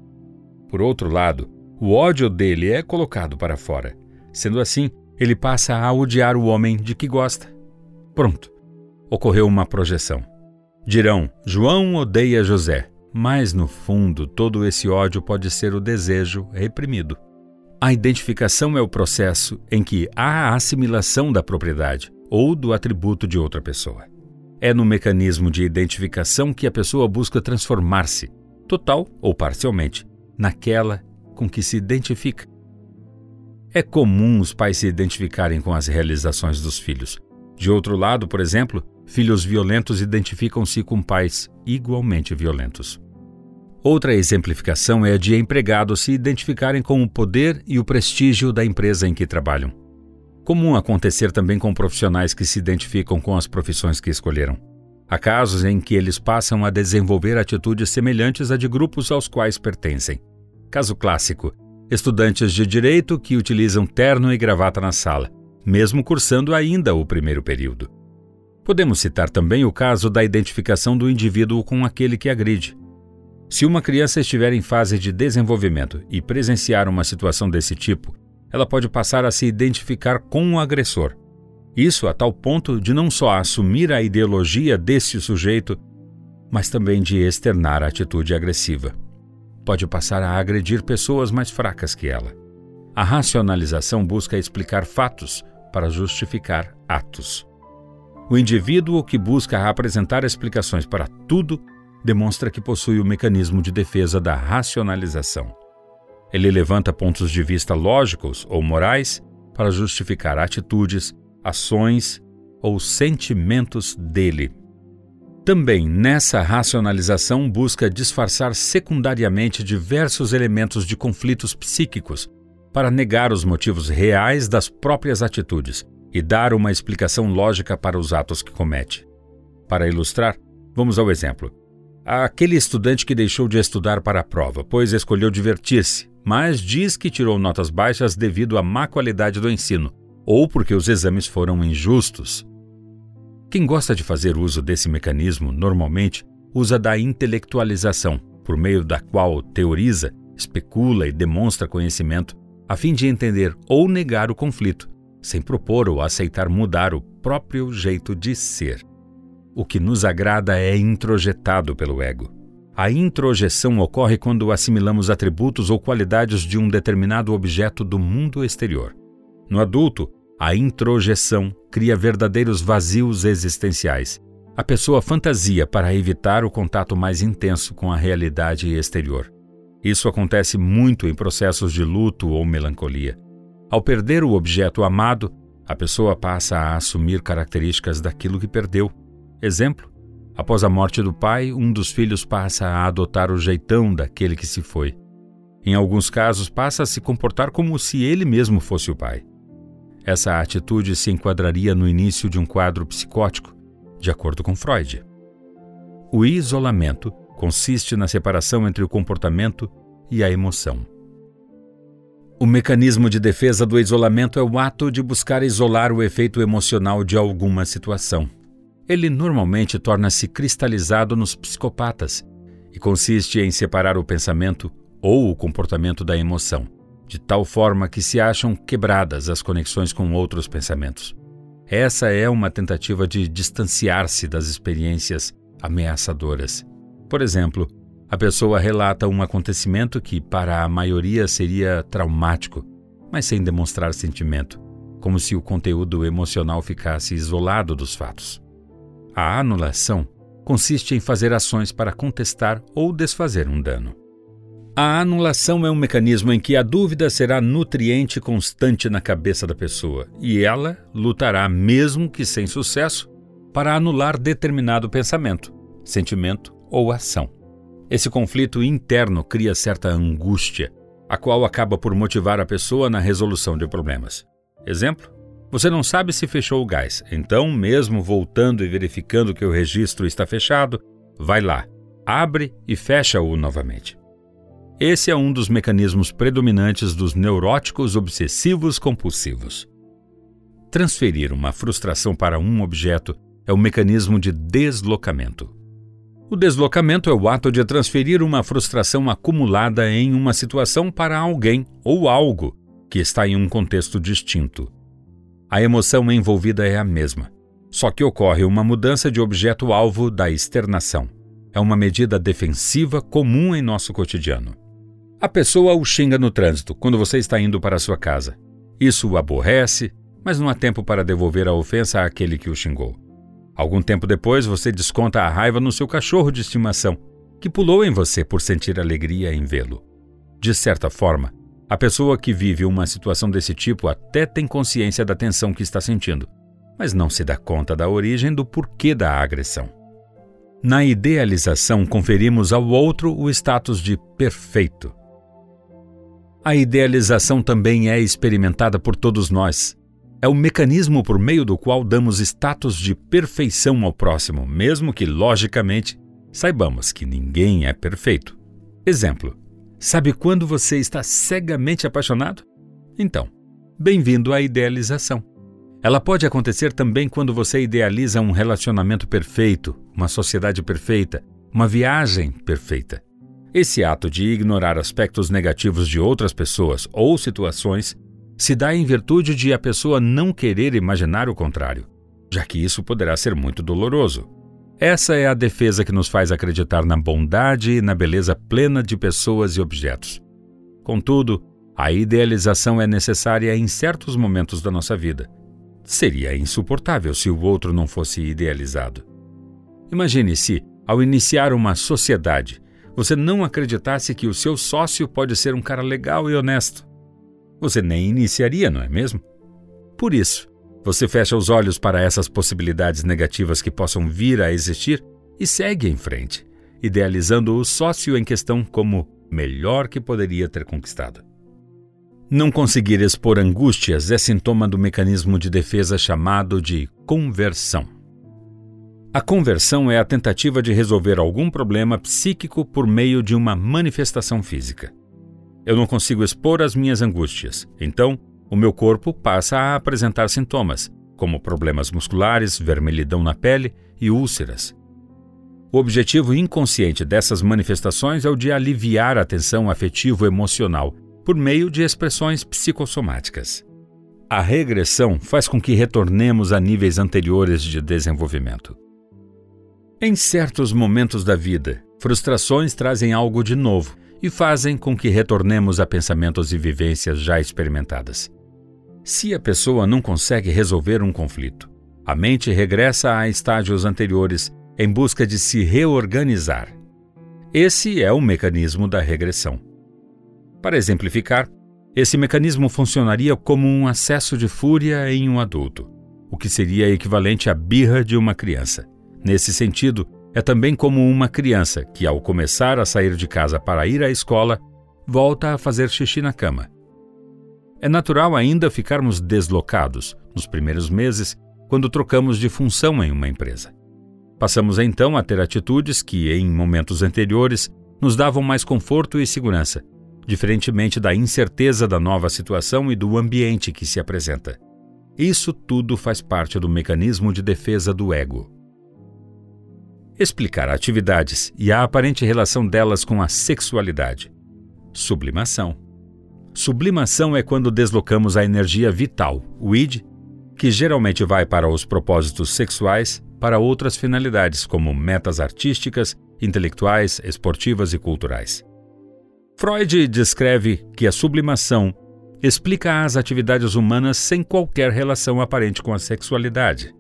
Por outro lado, o ódio dele é colocado para fora. Sendo assim, ele passa a odiar o homem de que gosta. Pronto. Ocorreu uma projeção. Dirão: João odeia José, mas no fundo todo esse ódio pode ser o desejo reprimido. A identificação é o processo em que há a assimilação da propriedade ou do atributo de outra pessoa. É no mecanismo de identificação que a pessoa busca transformar-se, total ou parcialmente, naquela com que se identifica. É comum os pais se identificarem com as realizações dos filhos. De outro lado, por exemplo, filhos violentos identificam-se com pais igualmente violentos. Outra exemplificação é a de empregados se identificarem com o poder e o prestígio da empresa em que trabalham. Comum acontecer também com profissionais que se identificam com as profissões que escolheram. Há casos em que eles passam a desenvolver atitudes semelhantes a de grupos aos quais pertencem. Caso clássico: estudantes de direito que utilizam terno e gravata na sala, mesmo cursando ainda o primeiro período. Podemos citar também o caso da identificação do indivíduo com aquele que agride. Se uma criança estiver em fase de desenvolvimento e presenciar uma situação desse tipo, ela pode passar a se identificar com o agressor. Isso a tal ponto de não só assumir a ideologia desse sujeito, mas também de externar a atitude agressiva. Pode passar a agredir pessoas mais fracas que ela. A racionalização busca explicar fatos para justificar atos. O indivíduo que busca apresentar explicações para tudo demonstra que possui o mecanismo de defesa da racionalização. Ele levanta pontos de vista lógicos ou morais para justificar atitudes, ações ou sentimentos dele. Também nessa racionalização busca disfarçar secundariamente diversos elementos de conflitos psíquicos para negar os motivos reais das próprias atitudes e dar uma explicação lógica para os atos que comete. Para ilustrar, vamos ao exemplo. Aquele estudante que deixou de estudar para a prova, pois escolheu divertir-se, mas diz que tirou notas baixas devido à má qualidade do ensino ou porque os exames foram injustos. Quem gosta de fazer uso desse mecanismo normalmente usa da intelectualização, por meio da qual teoriza, especula e demonstra conhecimento, a fim de entender ou negar o conflito, sem propor ou aceitar mudar o próprio jeito de ser. O que nos agrada é introjetado pelo ego. A introjeção ocorre quando assimilamos atributos ou qualidades de um determinado objeto do mundo exterior. No adulto, a introjeção cria verdadeiros vazios existenciais. A pessoa fantasia para evitar o contato mais intenso com a realidade exterior. Isso acontece muito em processos de luto ou melancolia. Ao perder o objeto amado, a pessoa passa a assumir características daquilo que perdeu Exemplo: após a morte do pai, um dos filhos passa a adotar o jeitão daquele que se foi. Em alguns casos, passa a se comportar como se ele mesmo fosse o pai. Essa atitude se enquadraria no início de um quadro psicótico, de acordo com Freud. O isolamento consiste na separação entre o comportamento e a emoção. O mecanismo de defesa do isolamento é o ato de buscar isolar o efeito emocional de alguma situação. Ele normalmente torna-se cristalizado nos psicopatas e consiste em separar o pensamento ou o comportamento da emoção, de tal forma que se acham quebradas as conexões com outros pensamentos. Essa é uma tentativa de distanciar-se das experiências ameaçadoras. Por exemplo, a pessoa relata um acontecimento que para a maioria seria traumático, mas sem demonstrar sentimento, como se o conteúdo emocional ficasse isolado dos fatos. A anulação consiste em fazer ações para contestar ou desfazer um dano. A anulação é um mecanismo em que a dúvida será nutriente constante na cabeça da pessoa e ela lutará, mesmo que sem sucesso, para anular determinado pensamento, sentimento ou ação. Esse conflito interno cria certa angústia, a qual acaba por motivar a pessoa na resolução de problemas. Exemplo: você não sabe se fechou o gás, então, mesmo voltando e verificando que o registro está fechado, vai lá, abre e fecha-o novamente. Esse é um dos mecanismos predominantes dos neuróticos obsessivos compulsivos. Transferir uma frustração para um objeto é o mecanismo de deslocamento. O deslocamento é o ato de transferir uma frustração acumulada em uma situação para alguém ou algo que está em um contexto distinto. A emoção envolvida é a mesma, só que ocorre uma mudança de objeto-alvo da externação. É uma medida defensiva comum em nosso cotidiano. A pessoa o xinga no trânsito quando você está indo para sua casa. Isso o aborrece, mas não há tempo para devolver a ofensa àquele que o xingou. Algum tempo depois, você desconta a raiva no seu cachorro de estimação, que pulou em você por sentir alegria em vê-lo. De certa forma, a pessoa que vive uma situação desse tipo até tem consciência da tensão que está sentindo, mas não se dá conta da origem do porquê da agressão. Na idealização, conferimos ao outro o status de perfeito. A idealização também é experimentada por todos nós. É o mecanismo por meio do qual damos status de perfeição ao próximo, mesmo que, logicamente, saibamos que ninguém é perfeito. Exemplo: sabe quando você está cegamente apaixonado? Então, bem-vindo à idealização. Ela pode acontecer também quando você idealiza um relacionamento perfeito, uma sociedade perfeita, uma viagem perfeita. Esse ato de ignorar aspectos negativos de outras pessoas ou situações se dá em virtude de a pessoa não querer imaginar o contrário, já que isso poderá ser muito doloroso. Essa é a defesa que nos faz acreditar na bondade e na beleza plena de pessoas e objetos. Contudo, a idealização é necessária em certos momentos da nossa vida, Seria insuportável se o outro não fosse idealizado. Imagine se, ao iniciar uma sociedade, você não acreditasse que o seu sócio pode ser um cara legal e honesto. Você nem iniciaria, não é mesmo? Por isso, você fecha os olhos para essas possibilidades negativas que possam vir a existir e segue em frente, idealizando o sócio em questão como melhor que poderia ter conquistado. Não conseguir expor angústias é sintoma do mecanismo de defesa chamado de conversão. A conversão é a tentativa de resolver algum problema psíquico por meio de uma manifestação física. Eu não consigo expor as minhas angústias, então o meu corpo passa a apresentar sintomas, como problemas musculares, vermelhidão na pele e úlceras. O objetivo inconsciente dessas manifestações é o de aliviar a tensão afetivo-emocional por meio de expressões psicossomáticas. A regressão faz com que retornemos a níveis anteriores de desenvolvimento. Em certos momentos da vida, frustrações trazem algo de novo e fazem com que retornemos a pensamentos e vivências já experimentadas. Se a pessoa não consegue resolver um conflito, a mente regressa a estágios anteriores em busca de se reorganizar. Esse é o mecanismo da regressão. Para exemplificar, esse mecanismo funcionaria como um acesso de fúria em um adulto, o que seria equivalente à birra de uma criança. Nesse sentido, é também como uma criança que, ao começar a sair de casa para ir à escola, volta a fazer xixi na cama. É natural ainda ficarmos deslocados nos primeiros meses quando trocamos de função em uma empresa. Passamos então a ter atitudes que, em momentos anteriores, nos davam mais conforto e segurança, diferentemente da incerteza da nova situação e do ambiente que se apresenta. Isso tudo faz parte do mecanismo de defesa do ego. Explicar atividades e a aparente relação delas com a sexualidade. Sublimação. Sublimação é quando deslocamos a energia vital, o id, que geralmente vai para os propósitos sexuais, para outras finalidades, como metas artísticas, intelectuais, esportivas e culturais. Freud descreve que a sublimação explica as atividades humanas sem qualquer relação aparente com a sexualidade.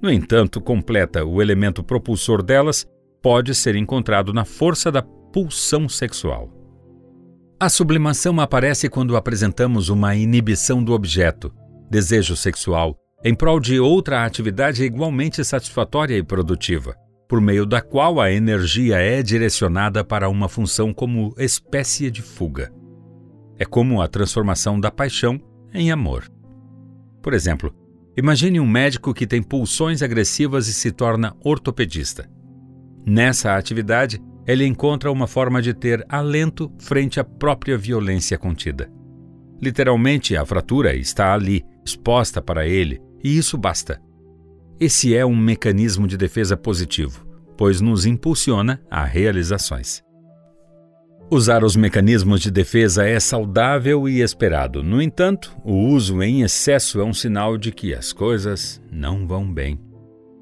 No entanto, completa o elemento propulsor delas pode ser encontrado na força da pulsão sexual. A sublimação aparece quando apresentamos uma inibição do objeto, desejo sexual, em prol de outra atividade igualmente satisfatória e produtiva por meio da qual a energia é direcionada para uma função como espécie de fuga. É como a transformação da paixão em amor. Por exemplo, imagine um médico que tem pulsões agressivas e se torna ortopedista. Nessa atividade, ele encontra uma forma de ter alento frente à própria violência contida. Literalmente, a fratura está ali, exposta para ele, e isso basta. Esse é um mecanismo de defesa positivo, pois nos impulsiona a realizações. Usar os mecanismos de defesa é saudável e esperado. No entanto, o uso em excesso é um sinal de que as coisas não vão bem.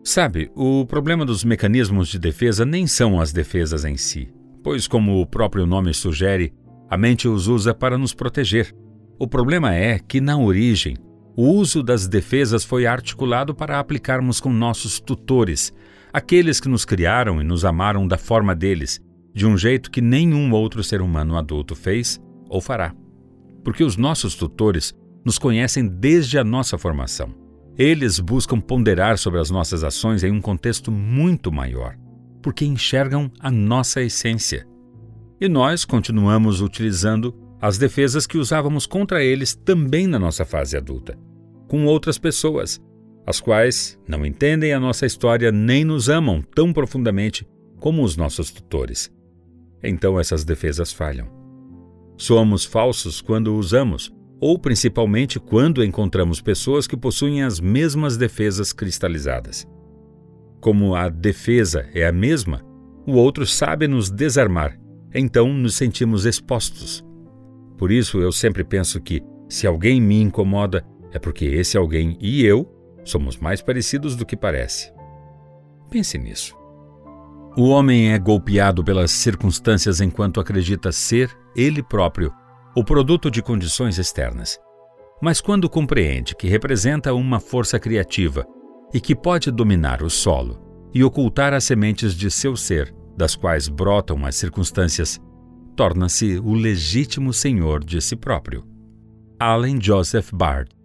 Sabe, o problema dos mecanismos de defesa nem são as defesas em si, pois, como o próprio nome sugere, A mente os usa para nos proteger. O problema é que, na origem, o uso das defesas foi articulado para aplicarmos com nossos tutores, aqueles que nos criaram e nos amaram da forma deles, de um jeito que nenhum outro ser humano adulto fez ou fará. Porque os nossos tutores nos conhecem desde a nossa formação. Eles buscam ponderar sobre as nossas ações em um contexto muito maior, porque enxergam a nossa essência. E nós continuamos utilizando as defesas que usávamos contra eles também na nossa fase adulta, com outras pessoas, as quais não entendem a nossa história nem nos amam tão profundamente como os nossos tutores. Então essas defesas falham. Somos falsos quando usamos, ou principalmente quando encontramos pessoas que possuem as mesmas defesas cristalizadas. Como a defesa é a mesma, o outro sabe nos desarmar, então nos sentimos expostos. Por isso eu sempre penso que, se alguém me incomoda, é porque esse alguém e eu somos mais parecidos do que parece. Pense nisso. O homem é golpeado pelas circunstâncias enquanto acredita ser, ele próprio, o produto de condições externas. Mas quando compreende que representa uma força criativa e que pode dominar o solo e ocultar as sementes de seu ser, das quais brotam as circunstâncias, torna-se o legítimo senhor de si próprio. Allen Joseph Bard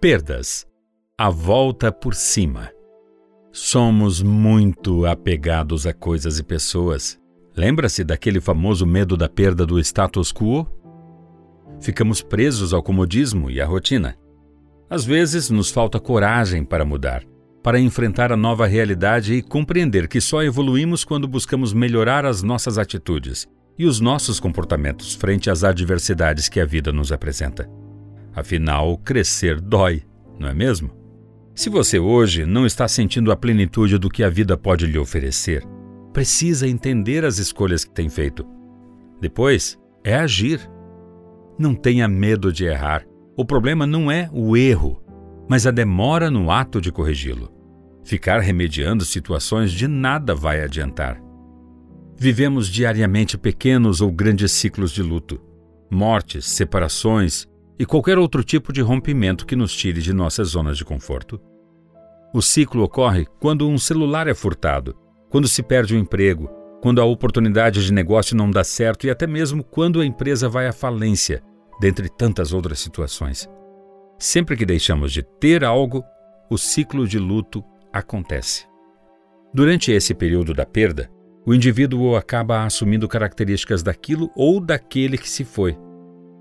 Perdas a volta por cima. Somos muito apegados a coisas e pessoas. Lembra-se daquele famoso medo da perda do status quo? Ficamos presos ao comodismo e à rotina. Às vezes nos falta coragem para mudar, para enfrentar a nova realidade e compreender que só evoluímos quando buscamos melhorar as nossas atitudes e os nossos comportamentos frente às adversidades que a vida nos apresenta. Afinal, crescer dói, não é mesmo? Se você hoje não está sentindo a plenitude do que a vida pode lhe oferecer, precisa entender as escolhas que tem feito. Depois é agir. Não tenha medo de errar. O problema não é o erro, mas a demora no ato de corrigi-lo. Ficar remediando situações de nada vai adiantar. Vivemos diariamente pequenos ou grandes ciclos de luto, mortes, separações, e qualquer outro tipo de rompimento que nos tire de nossas zonas de conforto. O ciclo ocorre quando um celular é furtado, quando se perde o emprego, quando a oportunidade de negócio não dá certo e até mesmo quando a empresa vai à falência, dentre tantas outras situações. Sempre que deixamos de ter algo, o ciclo de luto acontece. Durante esse período da perda, o indivíduo acaba assumindo características daquilo ou daquele que se foi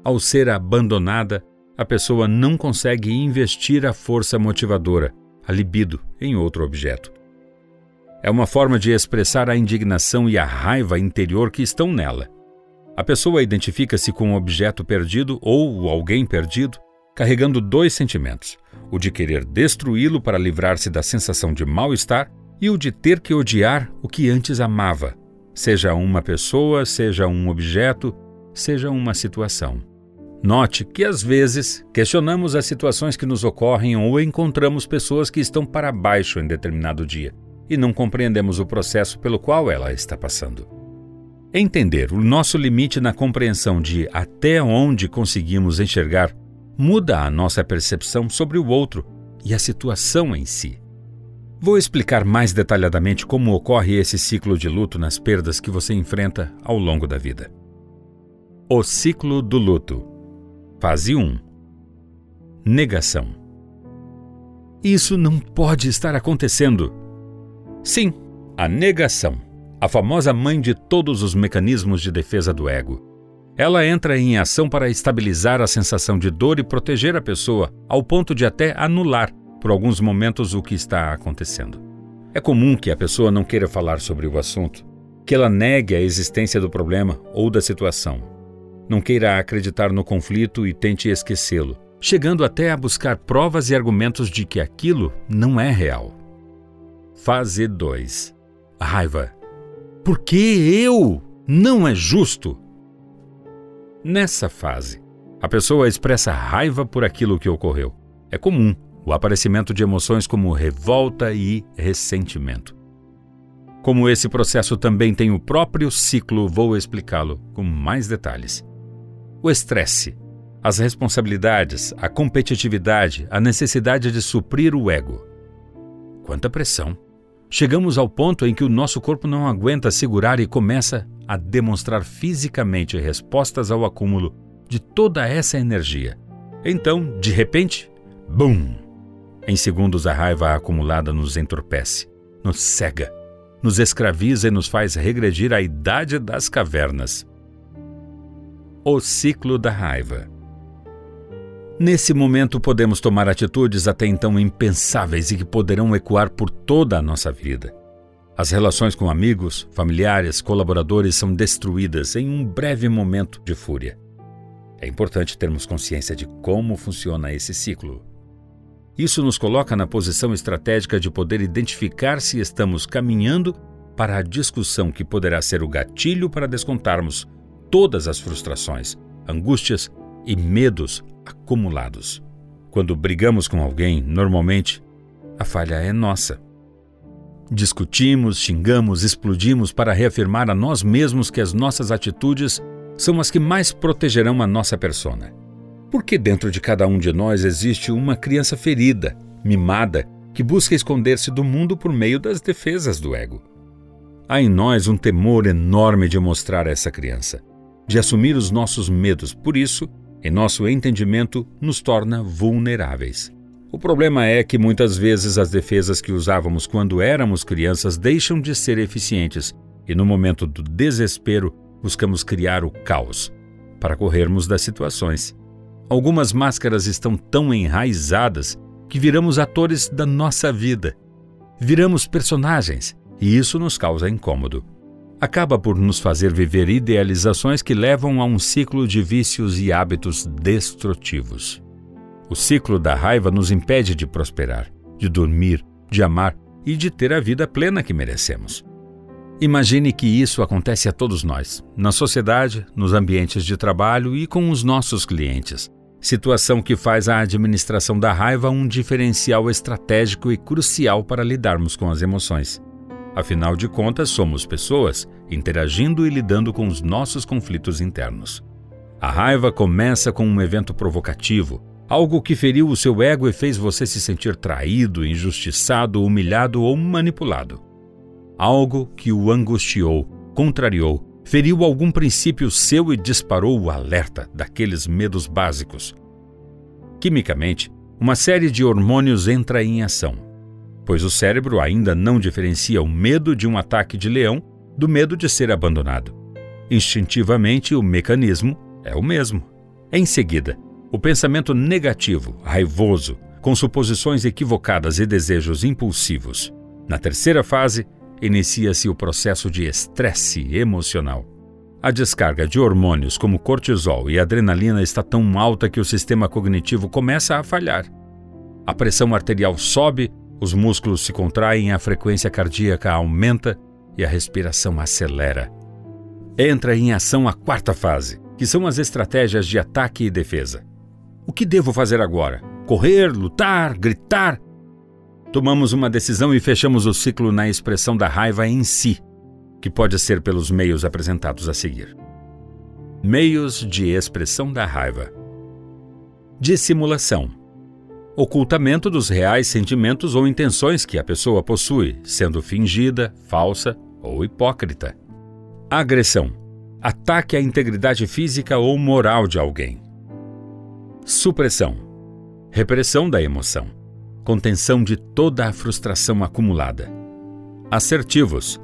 ao ser abandonada, a pessoa não consegue investir a força motivadora, a libido, em outro objeto. É uma forma de expressar a indignação e a raiva interior que estão nela. A pessoa identifica-se com o objeto perdido ou alguém perdido, carregando dois sentimentos: o de querer destruí-lo para livrar-se da sensação de mal-estar e o de ter que odiar o que antes amava, seja uma pessoa, seja um objeto, seja uma situação. Note que às vezes questionamos as situações que nos ocorrem ou encontramos pessoas que estão para baixo em determinado dia e não compreendemos o processo pelo qual ela está passando. Entender o nosso limite na compreensão de até onde conseguimos enxergar muda a nossa percepção sobre o outro e a situação em si. Vou explicar mais detalhadamente como ocorre esse ciclo de luto nas perdas que você enfrenta ao longo da vida. O ciclo do luto. Fase 1 Negação Isso não pode estar acontecendo. Sim, a negação, a famosa mãe de todos os mecanismos de defesa do ego. Ela entra em ação para estabilizar a sensação de dor e proteger a pessoa, ao ponto de até anular, por alguns momentos, o que está acontecendo. É comum que a pessoa não queira falar sobre o assunto, que ela negue a existência do problema ou da situação não queira acreditar no conflito e tente esquecê-lo, chegando até a buscar provas e argumentos de que aquilo não é real. Fase 2 Raiva. Por que eu? Não é justo. Nessa fase, a pessoa expressa raiva por aquilo que ocorreu. É comum o aparecimento de emoções como revolta e ressentimento. Como esse processo também tem o próprio ciclo, vou explicá-lo com mais detalhes. O estresse, as responsabilidades, a competitividade, a necessidade de suprir o ego. Quanta pressão! Chegamos ao ponto em que o nosso corpo não aguenta segurar e começa a demonstrar fisicamente respostas ao acúmulo de toda essa energia. Então, de repente, BUM! Em segundos, a raiva acumulada nos entorpece, nos cega, nos escraviza e nos faz regredir à idade das cavernas. O ciclo da raiva. Nesse momento, podemos tomar atitudes até então impensáveis e que poderão ecoar por toda a nossa vida. As relações com amigos, familiares, colaboradores são destruídas em um breve momento de fúria. É importante termos consciência de como funciona esse ciclo. Isso nos coloca na posição estratégica de poder identificar se estamos caminhando para a discussão que poderá ser o gatilho para descontarmos todas as frustrações, angústias e medos acumulados. Quando brigamos com alguém, normalmente, a falha é nossa. Discutimos, xingamos, explodimos para reafirmar a nós mesmos que as nossas atitudes são as que mais protegerão a nossa persona. Porque dentro de cada um de nós existe uma criança ferida, mimada, que busca esconder-se do mundo por meio das defesas do ego. Há em nós um temor enorme de mostrar essa criança, de assumir os nossos medos, por isso, em nosso entendimento, nos torna vulneráveis. O problema é que muitas vezes as defesas que usávamos quando éramos crianças deixam de ser eficientes e, no momento do desespero, buscamos criar o caos para corrermos das situações. Algumas máscaras estão tão enraizadas que viramos atores da nossa vida. Viramos personagens e isso nos causa incômodo. Acaba por nos fazer viver idealizações que levam a um ciclo de vícios e hábitos destrutivos. O ciclo da raiva nos impede de prosperar, de dormir, de amar e de ter a vida plena que merecemos. Imagine que isso acontece a todos nós, na sociedade, nos ambientes de trabalho e com os nossos clientes. Situação que faz a administração da raiva um diferencial estratégico e crucial para lidarmos com as emoções. Afinal de contas, somos pessoas, interagindo e lidando com os nossos conflitos internos. A raiva começa com um evento provocativo, algo que feriu o seu ego e fez você se sentir traído, injustiçado, humilhado ou manipulado. Algo que o angustiou, contrariou, feriu algum princípio seu e disparou o alerta daqueles medos básicos. Quimicamente, uma série de hormônios entra em ação pois o cérebro ainda não diferencia o medo de um ataque de leão do medo de ser abandonado. Instintivamente, o mecanismo é o mesmo. Em seguida, o pensamento negativo, raivoso, com suposições equivocadas e desejos impulsivos. Na terceira fase, inicia-se o processo de estresse emocional. A descarga de hormônios como cortisol e adrenalina está tão alta que o sistema cognitivo começa a falhar. A pressão arterial sobe os músculos se contraem, a frequência cardíaca aumenta e a respiração acelera. Entra em ação a quarta fase, que são as estratégias de ataque e defesa. O que devo fazer agora? Correr, lutar, gritar? Tomamos uma decisão e fechamos o ciclo na expressão da raiva em si, que pode ser pelos meios apresentados a seguir. Meios de expressão da raiva: dissimulação ocultamento dos reais sentimentos ou intenções que a pessoa possui, sendo fingida, falsa ou hipócrita. Agressão ataque à integridade física ou moral de alguém. Supressão repressão da emoção, contenção de toda a frustração acumulada. Assertivos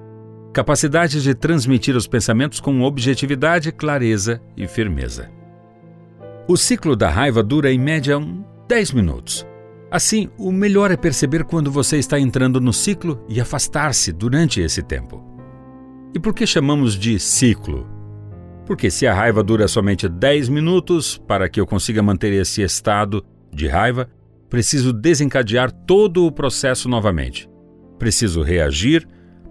capacidade de transmitir os pensamentos com objetividade, clareza e firmeza. O ciclo da raiva dura em média um 10 minutos. Assim, o melhor é perceber quando você está entrando no ciclo e afastar-se durante esse tempo. E por que chamamos de ciclo? Porque se a raiva dura somente 10 minutos, para que eu consiga manter esse estado de raiva, preciso desencadear todo o processo novamente. Preciso reagir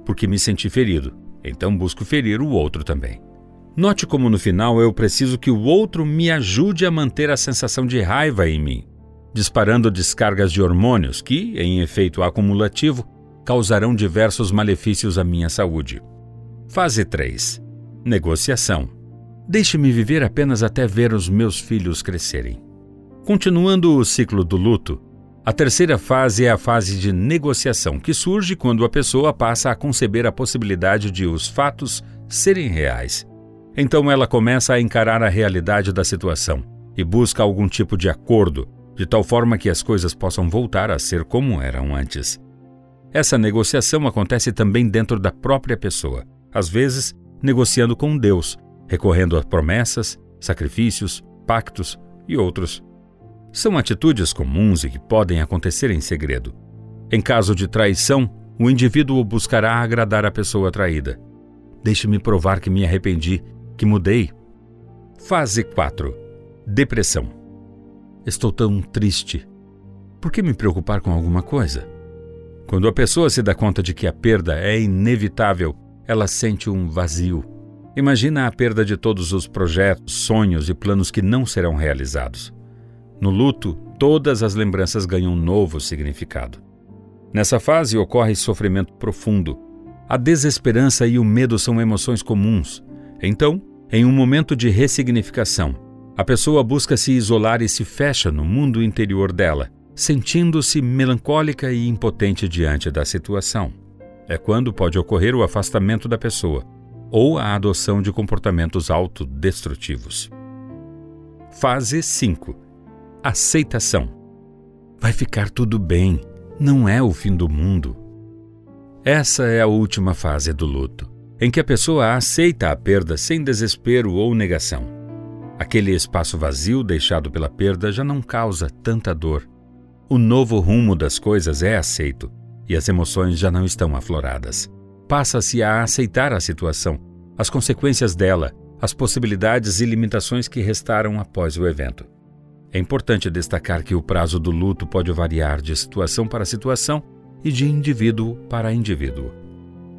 porque me senti ferido, então busco ferir o outro também. Note como no final eu preciso que o outro me ajude a manter a sensação de raiva em mim disparando descargas de hormônios que, em efeito acumulativo, causarão diversos malefícios à minha saúde. Fase 3. Negociação. Deixe-me viver apenas até ver os meus filhos crescerem. Continuando o ciclo do luto, a terceira fase é a fase de negociação, que surge quando a pessoa passa a conceber a possibilidade de os fatos serem reais. Então ela começa a encarar a realidade da situação e busca algum tipo de acordo, de tal forma que as coisas possam voltar a ser como eram antes. Essa negociação acontece também dentro da própria pessoa, às vezes negociando com Deus, recorrendo a promessas, sacrifícios, pactos e outros. São atitudes comuns e que podem acontecer em segredo. Em caso de traição, o indivíduo buscará agradar a pessoa traída. Deixe-me provar que me arrependi, que mudei. Fase 4 Depressão. Estou tão triste. Por que me preocupar com alguma coisa? Quando a pessoa se dá conta de que a perda é inevitável, ela sente um vazio. Imagina a perda de todos os projetos, sonhos e planos que não serão realizados. No luto, todas as lembranças ganham um novo significado. Nessa fase ocorre sofrimento profundo. A desesperança e o medo são emoções comuns. Então, em um momento de ressignificação, a pessoa busca se isolar e se fecha no mundo interior dela, sentindo-se melancólica e impotente diante da situação. É quando pode ocorrer o afastamento da pessoa ou a adoção de comportamentos autodestrutivos. Fase 5 aceitação. Vai ficar tudo bem, não é o fim do mundo. Essa é a última fase do luto, em que a pessoa aceita a perda sem desespero ou negação. Aquele espaço vazio deixado pela perda já não causa tanta dor. O novo rumo das coisas é aceito e as emoções já não estão afloradas. Passa-se a aceitar a situação, as consequências dela, as possibilidades e limitações que restaram após o evento. É importante destacar que o prazo do luto pode variar de situação para situação e de indivíduo para indivíduo.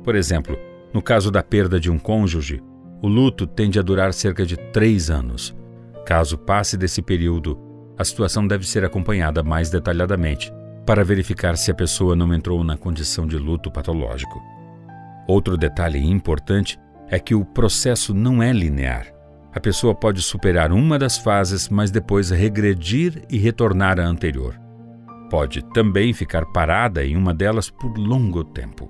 Por exemplo, no caso da perda de um cônjuge, o luto tende a durar cerca de três anos. Caso passe desse período, a situação deve ser acompanhada mais detalhadamente para verificar se a pessoa não entrou na condição de luto patológico. Outro detalhe importante é que o processo não é linear. A pessoa pode superar uma das fases, mas depois regredir e retornar à anterior. Pode também ficar parada em uma delas por longo tempo.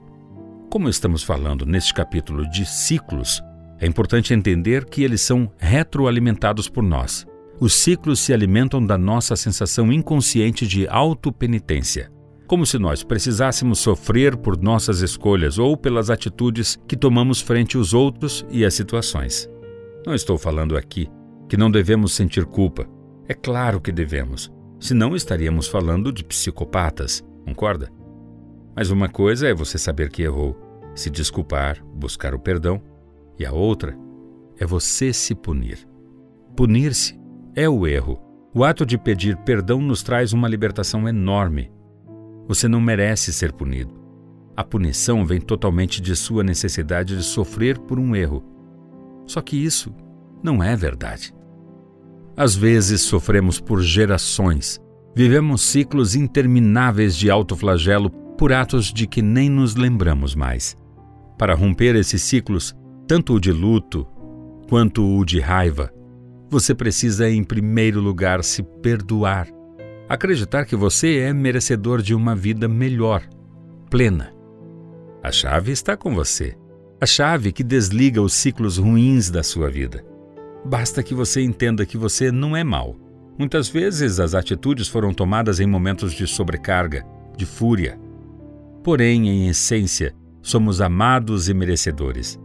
Como estamos falando neste capítulo de ciclos, é importante entender que eles são retroalimentados por nós. Os ciclos se alimentam da nossa sensação inconsciente de autopenitência, como se nós precisássemos sofrer por nossas escolhas ou pelas atitudes que tomamos frente aos outros e às situações. Não estou falando aqui que não devemos sentir culpa. É claro que devemos, senão estaríamos falando de psicopatas, concorda? Mas uma coisa é você saber que errou, se desculpar, buscar o perdão, e a outra é você se punir. Punir-se é o erro. O ato de pedir perdão nos traz uma libertação enorme. Você não merece ser punido. A punição vem totalmente de sua necessidade de sofrer por um erro só que isso não é verdade. Às vezes sofremos por gerações, vivemos ciclos intermináveis de autoflagelo por atos de que nem nos lembramos mais. Para romper esses ciclos, tanto o de luto quanto o de raiva, você precisa, em primeiro lugar, se perdoar. Acreditar que você é merecedor de uma vida melhor, plena. A chave está com você a chave que desliga os ciclos ruins da sua vida. Basta que você entenda que você não é mal. Muitas vezes as atitudes foram tomadas em momentos de sobrecarga, de fúria. Porém, em essência, somos amados e merecedores.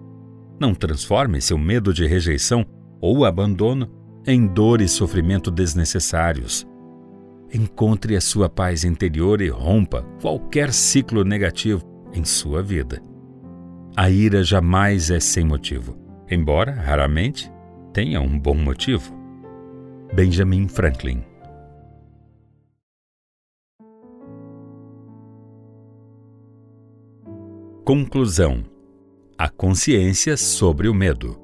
Não transforme seu medo de rejeição ou abandono em dor e sofrimento desnecessários. Encontre a sua paz interior e rompa qualquer ciclo negativo em sua vida. A ira jamais é sem motivo, embora, raramente, tenha um bom motivo. Benjamin Franklin Conclusão: A consciência sobre o medo.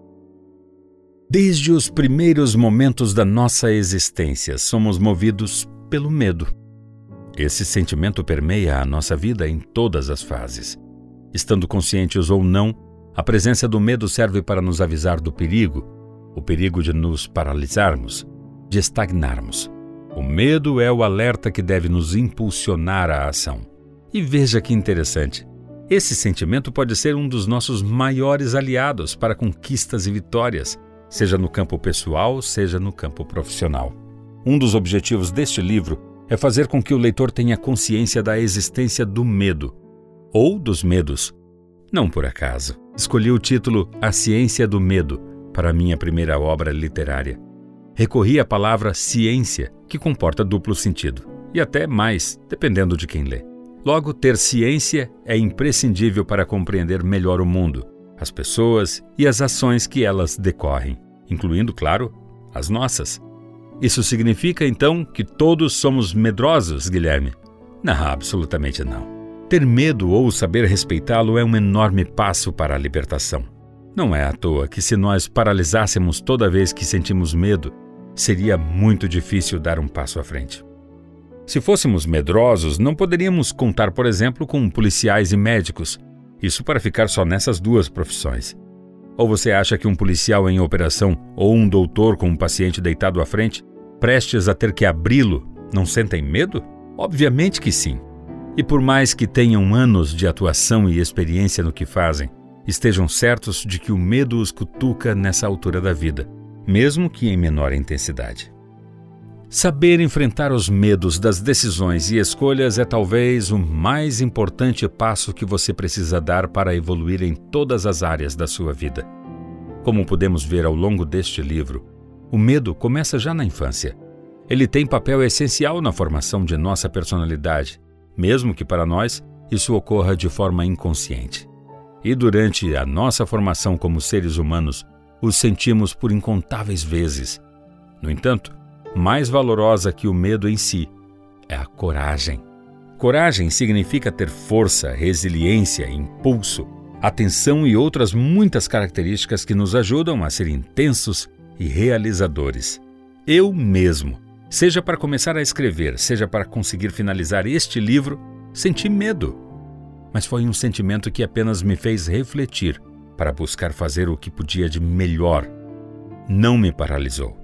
Desde os primeiros momentos da nossa existência, somos movidos pelo medo. Esse sentimento permeia a nossa vida em todas as fases. Estando conscientes ou não, a presença do medo serve para nos avisar do perigo, o perigo de nos paralisarmos, de estagnarmos. O medo é o alerta que deve nos impulsionar à ação. E veja que interessante. Esse sentimento pode ser um dos nossos maiores aliados para conquistas e vitórias, seja no campo pessoal, seja no campo profissional. Um dos objetivos deste livro é fazer com que o leitor tenha consciência da existência do medo, ou dos medos. Não por acaso, escolhi o título A Ciência do Medo para minha primeira obra literária. Recorri à palavra ciência, que comporta duplo sentido, e até mais, dependendo de quem lê. Logo, ter ciência é imprescindível para compreender melhor o mundo, as pessoas e as ações que elas decorrem, incluindo, claro, as nossas. Isso significa, então, que todos somos medrosos, Guilherme? Não, absolutamente não. Ter medo ou saber respeitá-lo é um enorme passo para a libertação. Não é à toa que, se nós paralisássemos toda vez que sentimos medo, seria muito difícil dar um passo à frente. Se fôssemos medrosos, não poderíamos contar, por exemplo, com policiais e médicos. Isso para ficar só nessas duas profissões. Ou você acha que um policial em operação ou um doutor com um paciente deitado à frente, prestes a ter que abri-lo, não sentem medo? Obviamente que sim. E por mais que tenham anos de atuação e experiência no que fazem, estejam certos de que o medo os cutuca nessa altura da vida, mesmo que em menor intensidade. Saber enfrentar os medos das decisões e escolhas é talvez o mais importante passo que você precisa dar para evoluir em todas as áreas da sua vida. Como podemos ver ao longo deste livro, o medo começa já na infância. Ele tem papel essencial na formação de nossa personalidade, mesmo que para nós isso ocorra de forma inconsciente. E durante a nossa formação como seres humanos, os sentimos por incontáveis vezes. No entanto, mais valorosa que o medo em si é a coragem. Coragem significa ter força, resiliência, impulso, atenção e outras muitas características que nos ajudam a ser intensos e realizadores. Eu mesmo, seja para começar a escrever, seja para conseguir finalizar este livro, senti medo. Mas foi um sentimento que apenas me fez refletir para buscar fazer o que podia de melhor. Não me paralisou.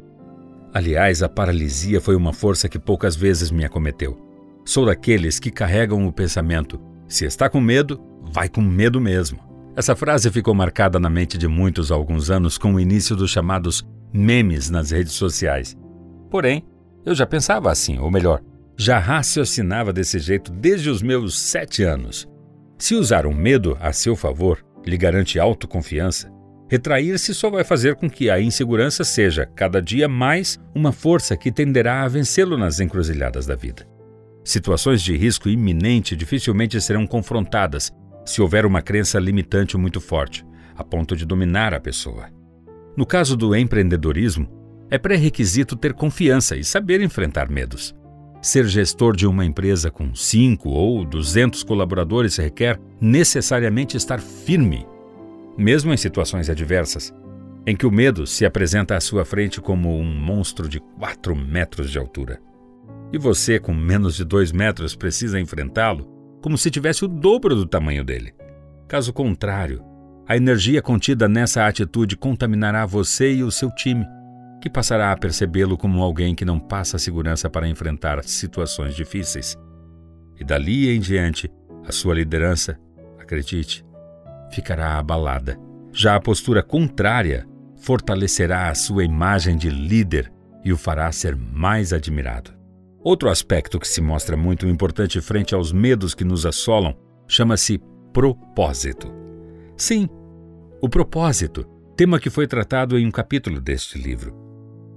Aliás, a paralisia foi uma força que poucas vezes me acometeu. Sou daqueles que carregam o pensamento: se está com medo, vai com medo mesmo. Essa frase ficou marcada na mente de muitos há alguns anos com o início dos chamados memes nas redes sociais. Porém, eu já pensava assim, ou melhor, já raciocinava desse jeito desde os meus sete anos. Se usar o medo a seu favor lhe garante autoconfiança, Retrair-se só vai fazer com que a insegurança seja, cada dia mais, uma força que tenderá a vencê-lo nas encruzilhadas da vida. Situações de risco iminente dificilmente serão confrontadas se houver uma crença limitante muito forte, a ponto de dominar a pessoa. No caso do empreendedorismo, é pré-requisito ter confiança e saber enfrentar medos. Ser gestor de uma empresa com 5 ou 200 colaboradores requer necessariamente estar firme mesmo em situações adversas, em que o medo se apresenta à sua frente como um monstro de 4 metros de altura. E você, com menos de 2 metros, precisa enfrentá-lo como se tivesse o dobro do tamanho dele. Caso contrário, a energia contida nessa atitude contaminará você e o seu time, que passará a percebê-lo como alguém que não passa segurança para enfrentar situações difíceis. E dali em diante, a sua liderança, acredite, ficará abalada. Já a postura contrária fortalecerá a sua imagem de líder e o fará ser mais admirado. Outro aspecto que se mostra muito importante frente aos medos que nos assolam chama-se propósito. Sim, o propósito, tema que foi tratado em um capítulo deste livro.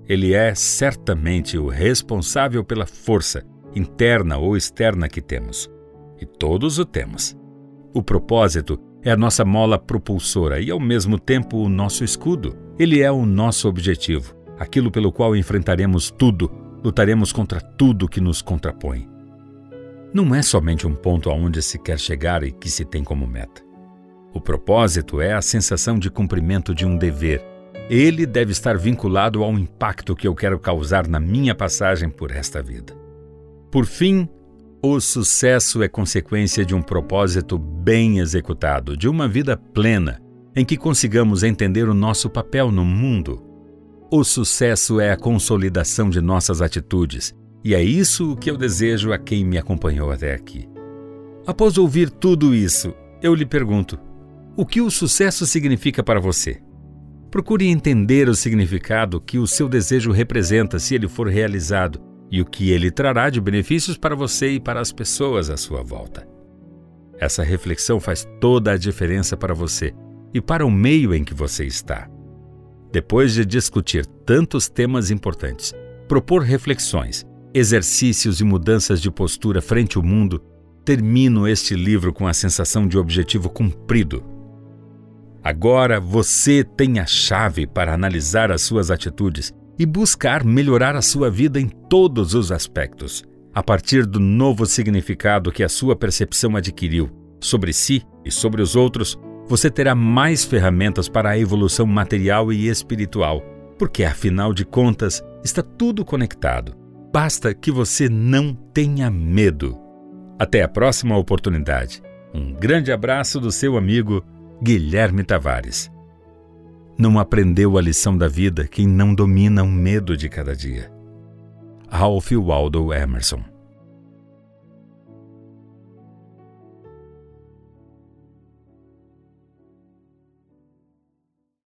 Ele é certamente o responsável pela força, interna ou externa, que temos. E todos o temos. O propósito é a nossa mola propulsora e, ao mesmo tempo, o nosso escudo. Ele é o nosso objetivo, aquilo pelo qual enfrentaremos tudo, lutaremos contra tudo que nos contrapõe. Não é somente um ponto aonde se quer chegar e que se tem como meta. O propósito é a sensação de cumprimento de um dever. Ele deve estar vinculado ao impacto que eu quero causar na minha passagem por esta vida. Por fim, O sucesso é consequência de um propósito bem executado, de uma vida plena, em que consigamos entender o nosso papel no mundo. O sucesso é a consolidação de nossas atitudes, e é isso que eu desejo a quem me acompanhou até aqui. Após ouvir tudo isso, eu lhe pergunto: o que o sucesso significa para você? Procure entender o significado que o seu desejo representa se ele for realizado e o que ele trará de benefícios para você e para as pessoas à sua volta. Essa reflexão faz toda a diferença para você e para o meio em que você está. Depois de discutir tantos temas importantes, propor reflexões, exercícios e mudanças de postura frente ao mundo, termino este livro com a sensação de objetivo cumprido. Agora você tem a chave para analisar as suas atitudes e buscar melhorar a sua vida em todos os aspectos, a partir do novo significado que a sua percepção adquiriu sobre si e sobre os outros você terá mais ferramentas para a evolução material e espiritual, porque afinal de contas está tudo conectado. Basta que você não tenha medo. Até a próxima oportunidade. Um grande abraço do seu amigo Guilherme Tavares. Não aprendeu a lição da vida quem não domina o medo de cada dia. Ralph Waldo Emerson